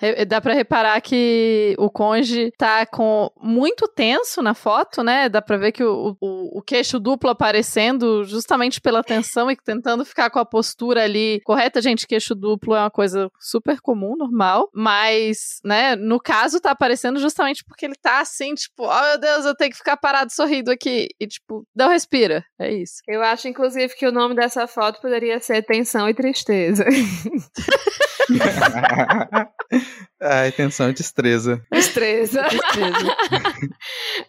Re- Dá pra reparar que o conge tá com muito tenso na foto, né? Dá pra ver que o, o, o queixo duplo aparecendo justamente pela tensão e tentando ficar com a postura ali correta. Gente, queixo duplo é uma coisa super comum, normal. Mas, né, no caso tá aparecendo justamente porque ele tá assim, tipo, oh meu Deus, eu tenho que ficar parado sorrindo aqui. E tipo, não respira. É isso. Eu acho, inclusive, que o nome dessa foto poderia ser Tensão e Tristeza. Ai, tensão e destreza. Tristeza.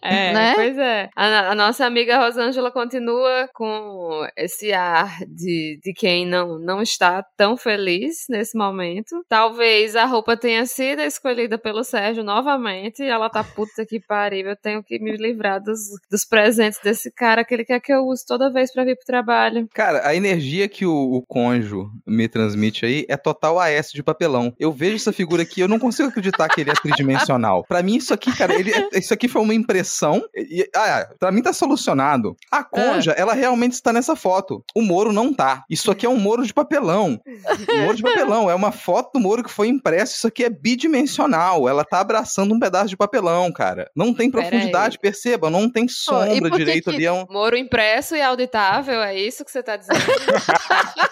É, Né? pois é. A, a nossa amiga Rosângela continua com esse ar de, de quem não, não está tão feliz nesse momento. Talvez a roupa tenha sido escolhida pelo Sérgio novamente e ela tá puta que pariu. Eu tenho que me livrar dos, dos presentes desse cara que ele quer que eu use toda vez pra vir pro trabalho. Cara, a energia que o, o Conjo me transmite aí é total AS de papelão. Eu vejo essa figura aqui, eu não consigo acreditar que ele é tridimensional. Pra mim, isso aqui, cara, ele é- isso aqui foi uma impressão. E, ah, pra mim tá solucionado. A Conja, ela realmente está nessa foto. O Moro não tá. Isso aqui é um Moro de papelão. Um Moro de papelão. É uma foto do Moro que foi impresso. Isso aqui é bidimensional. Ela tá abraçando um pedaço de papelão, cara. Não tem Pera profundidade, perceba. Não tem sombra que direito que- ali. É um... Moro impresso e auditável, é isso que você tá dizendo?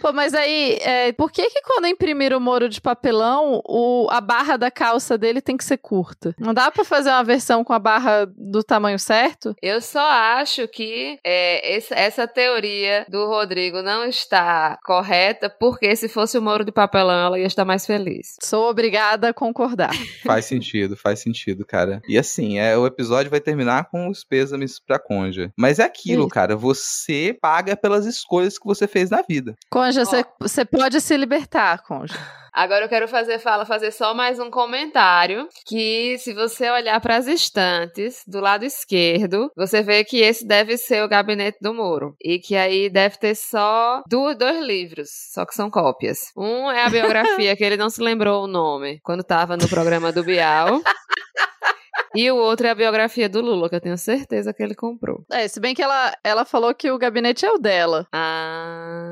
Pô, mas aí, é, por que que quando imprimir o Moro de papelão, o, a barra da calça dele tem que ser curta? Não dá pra fazer uma versão com a barra do tamanho certo? Eu só acho que é, esse- essa teoria do Rodrigo não está correta, porque se fosse o Moro de Papelão, ela ia estar mais feliz. Sou obrigada a concordar. Faz sentido, faz sentido, cara. E assim, é, o episódio vai terminar com os pêsames pra Conja. Mas é aquilo, Isso. cara. Você paga pelas escolhas que você fez na vida. Conja, você pode se libertar, Conja. Agora eu quero fazer fala, fazer só mais um comentário que se você olhar para as estantes do lado esquerdo, você vê que esse deve ser o gabinete do Moro e que aí deve ter só du- dois livros, só que são cópias. Um é a biografia que ele não se lembrou o nome quando estava no programa do Bial. E o outro é a biografia do Lula, que eu tenho certeza que ele comprou. É, se bem que ela, ela falou que o gabinete é o dela. Ah.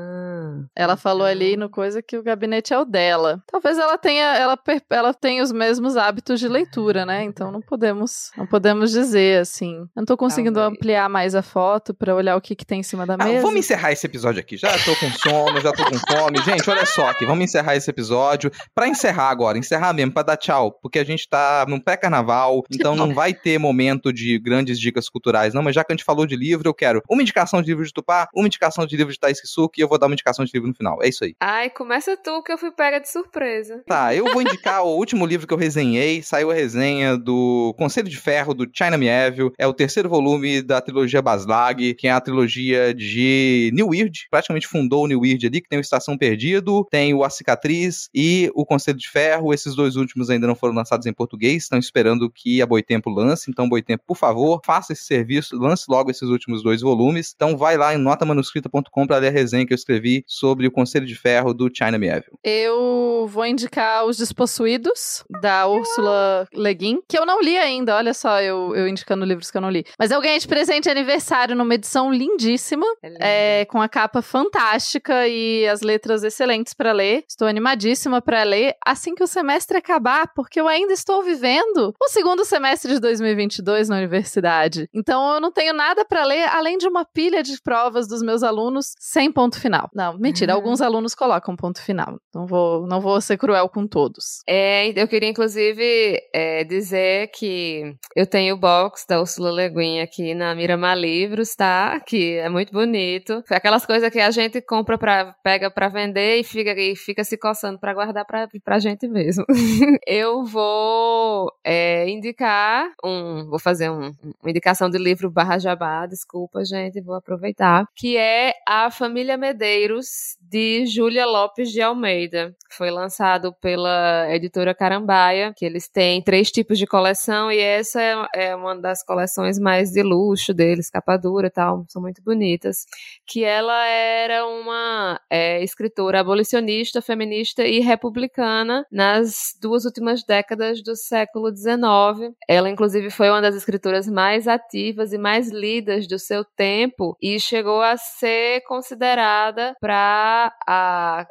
Ela falou ali no coisa que o gabinete é o dela. Talvez ela tenha, ela, ela tenha os mesmos hábitos de leitura, né? Então não podemos, não podemos dizer assim. Eu não tô conseguindo Talvez. ampliar mais a foto pra olhar o que que tem em cima da Ah, mesa. vamos encerrar esse episódio aqui. Já tô com sono, já tô com fome. Gente, olha só aqui. Vamos encerrar esse episódio. Pra encerrar agora, encerrar mesmo, pra dar tchau. Porque a gente tá num pré-carnaval, então não vai ter momento de grandes dicas culturais, não. Mas já que a gente falou de livro, eu quero uma indicação de livro de Tupá, uma indicação de livro de Thais Kisuki e eu vou dar uma indicação de livro no final. É isso aí. Ai, começa tu que eu fui pega de surpresa. Tá, eu vou indicar o último livro que eu resenhei. Saiu a resenha do Conselho de Ferro, do China Mieville. É o terceiro volume da trilogia Baslag, que é a trilogia de New Weird. Praticamente fundou o New Weird ali, que tem o Estação Perdido, tem o A Cicatriz e o Conselho de Ferro. Esses dois últimos ainda não foram lançados em português. Estão esperando que a Boitempo lance. Então, Boitempo, por favor, faça esse serviço, lance logo esses últimos dois volumes. Então, vai lá em notamanuscrita.com para ler a resenha que eu escrevi sobre o Conselho de Ferro do China Mieville. Eu vou indicar Os Despossuídos, da Úrsula Le Guin, que eu não li ainda. Olha só, eu, eu indicando livros que eu não li. Mas eu ganhei de presente de aniversário numa edição lindíssima, é, com a capa fantástica e as letras excelentes para ler. Estou animadíssima para ler assim que o semestre acabar, porque eu ainda estou vivendo o segundo semestre de 2022 na universidade. Então eu não tenho nada para ler além de uma pilha de provas dos meus alunos sem ponto final. Não, mentira, Ah. alguns alunos colocam ponto final. Não vou, não vou ser cruel com todos. É, eu queria inclusive é, dizer que eu tenho o box da Ursula Le Guin aqui na Miramar Livros, tá? Que é muito bonito. Aquelas coisas que a gente compra para pega pra vender e fica e fica se coçando pra guardar pra, pra gente mesmo. eu vou é, indicar um, vou fazer um, uma indicação de livro barra jabá, desculpa gente, vou aproveitar, que é A Família Medeiros de Júlia Lopes de Almeida. Foi lançado pela editora Carambaia, que eles têm três tipos de coleção e essa é, é uma das coleções mais de luxo deles, capa dura e tal, são muito bonitas. Que ela era uma é, escritora abolicionista, feminista e republicana nas duas últimas décadas do século XIX. Ela, inclusive, foi uma das escritoras mais ativas e mais lidas do seu tempo e chegou a ser considerada para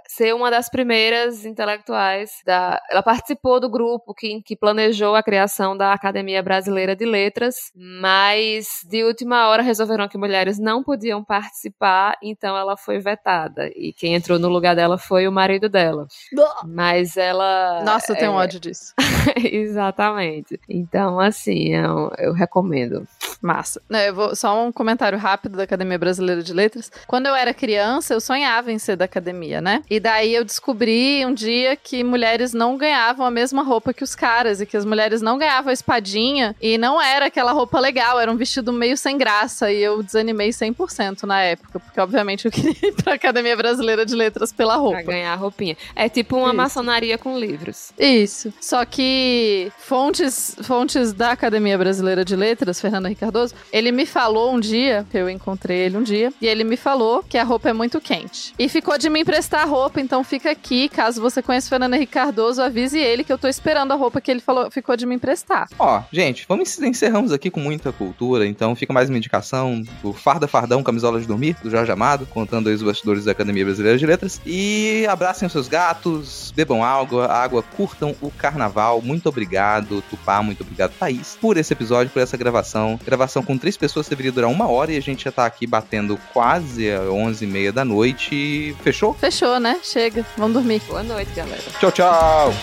ser uma das primeiras intelectuais da. Ela participou do grupo que, que planejou a criação da Academia Brasileira de Letras, mas de última hora resolveram que mulheres não podiam participar, então ela foi vetada. E quem entrou no lugar dela foi o marido dela. Mas ela. Nossa, eu tenho é... ódio disso. Exatamente. Então, assim, eu, eu recomendo. Massa. Eu vou, só um comentário rápido da Academia Brasileira de Letras. Quando eu era criança, eu sonhava em ser da academia, né? E daí eu descobri um dia que mulheres não ganhavam a mesma roupa que os caras e que as mulheres não ganhavam a espadinha e não era aquela roupa legal, era um vestido meio sem graça e eu desanimei 100% na época, porque obviamente eu queria ir pra Academia Brasileira de Letras pela roupa. Pra ganhar a roupinha. É tipo uma Isso. maçonaria com livros. Isso. Só que fontes, fontes da Academia Brasileira de Letras, Fernanda Ricardoso, ele me falou um dia, que eu encontrei ele um dia, e ele me falou que a roupa é muito quente. E ficou de me emprestar roupa, então fica aqui, caso você conheça Fernanda Ricardoso, avise ele que eu tô esperando a roupa que ele falou, ficou de me emprestar. Ó, gente, vamos encerramos aqui com muita cultura, então fica mais uma indicação do Farda Fardão Camisola de Dormir, do Jorge Amado, contando aí os bastidores da Academia Brasileira de Letras. E abracem os seus gatos, bebam água, água, curtam o carnaval. Muito obrigado, Tupá, muito obrigado, Thaís, por esse episódio, por essa gravação. Gravação com três pessoas deveria durar uma hora e a gente já tá aqui batendo quase 11 e meia da noite. Fechou? Fechou, né? Chega. Vamos dormir. Boa noite, galera. Tchau, tchau.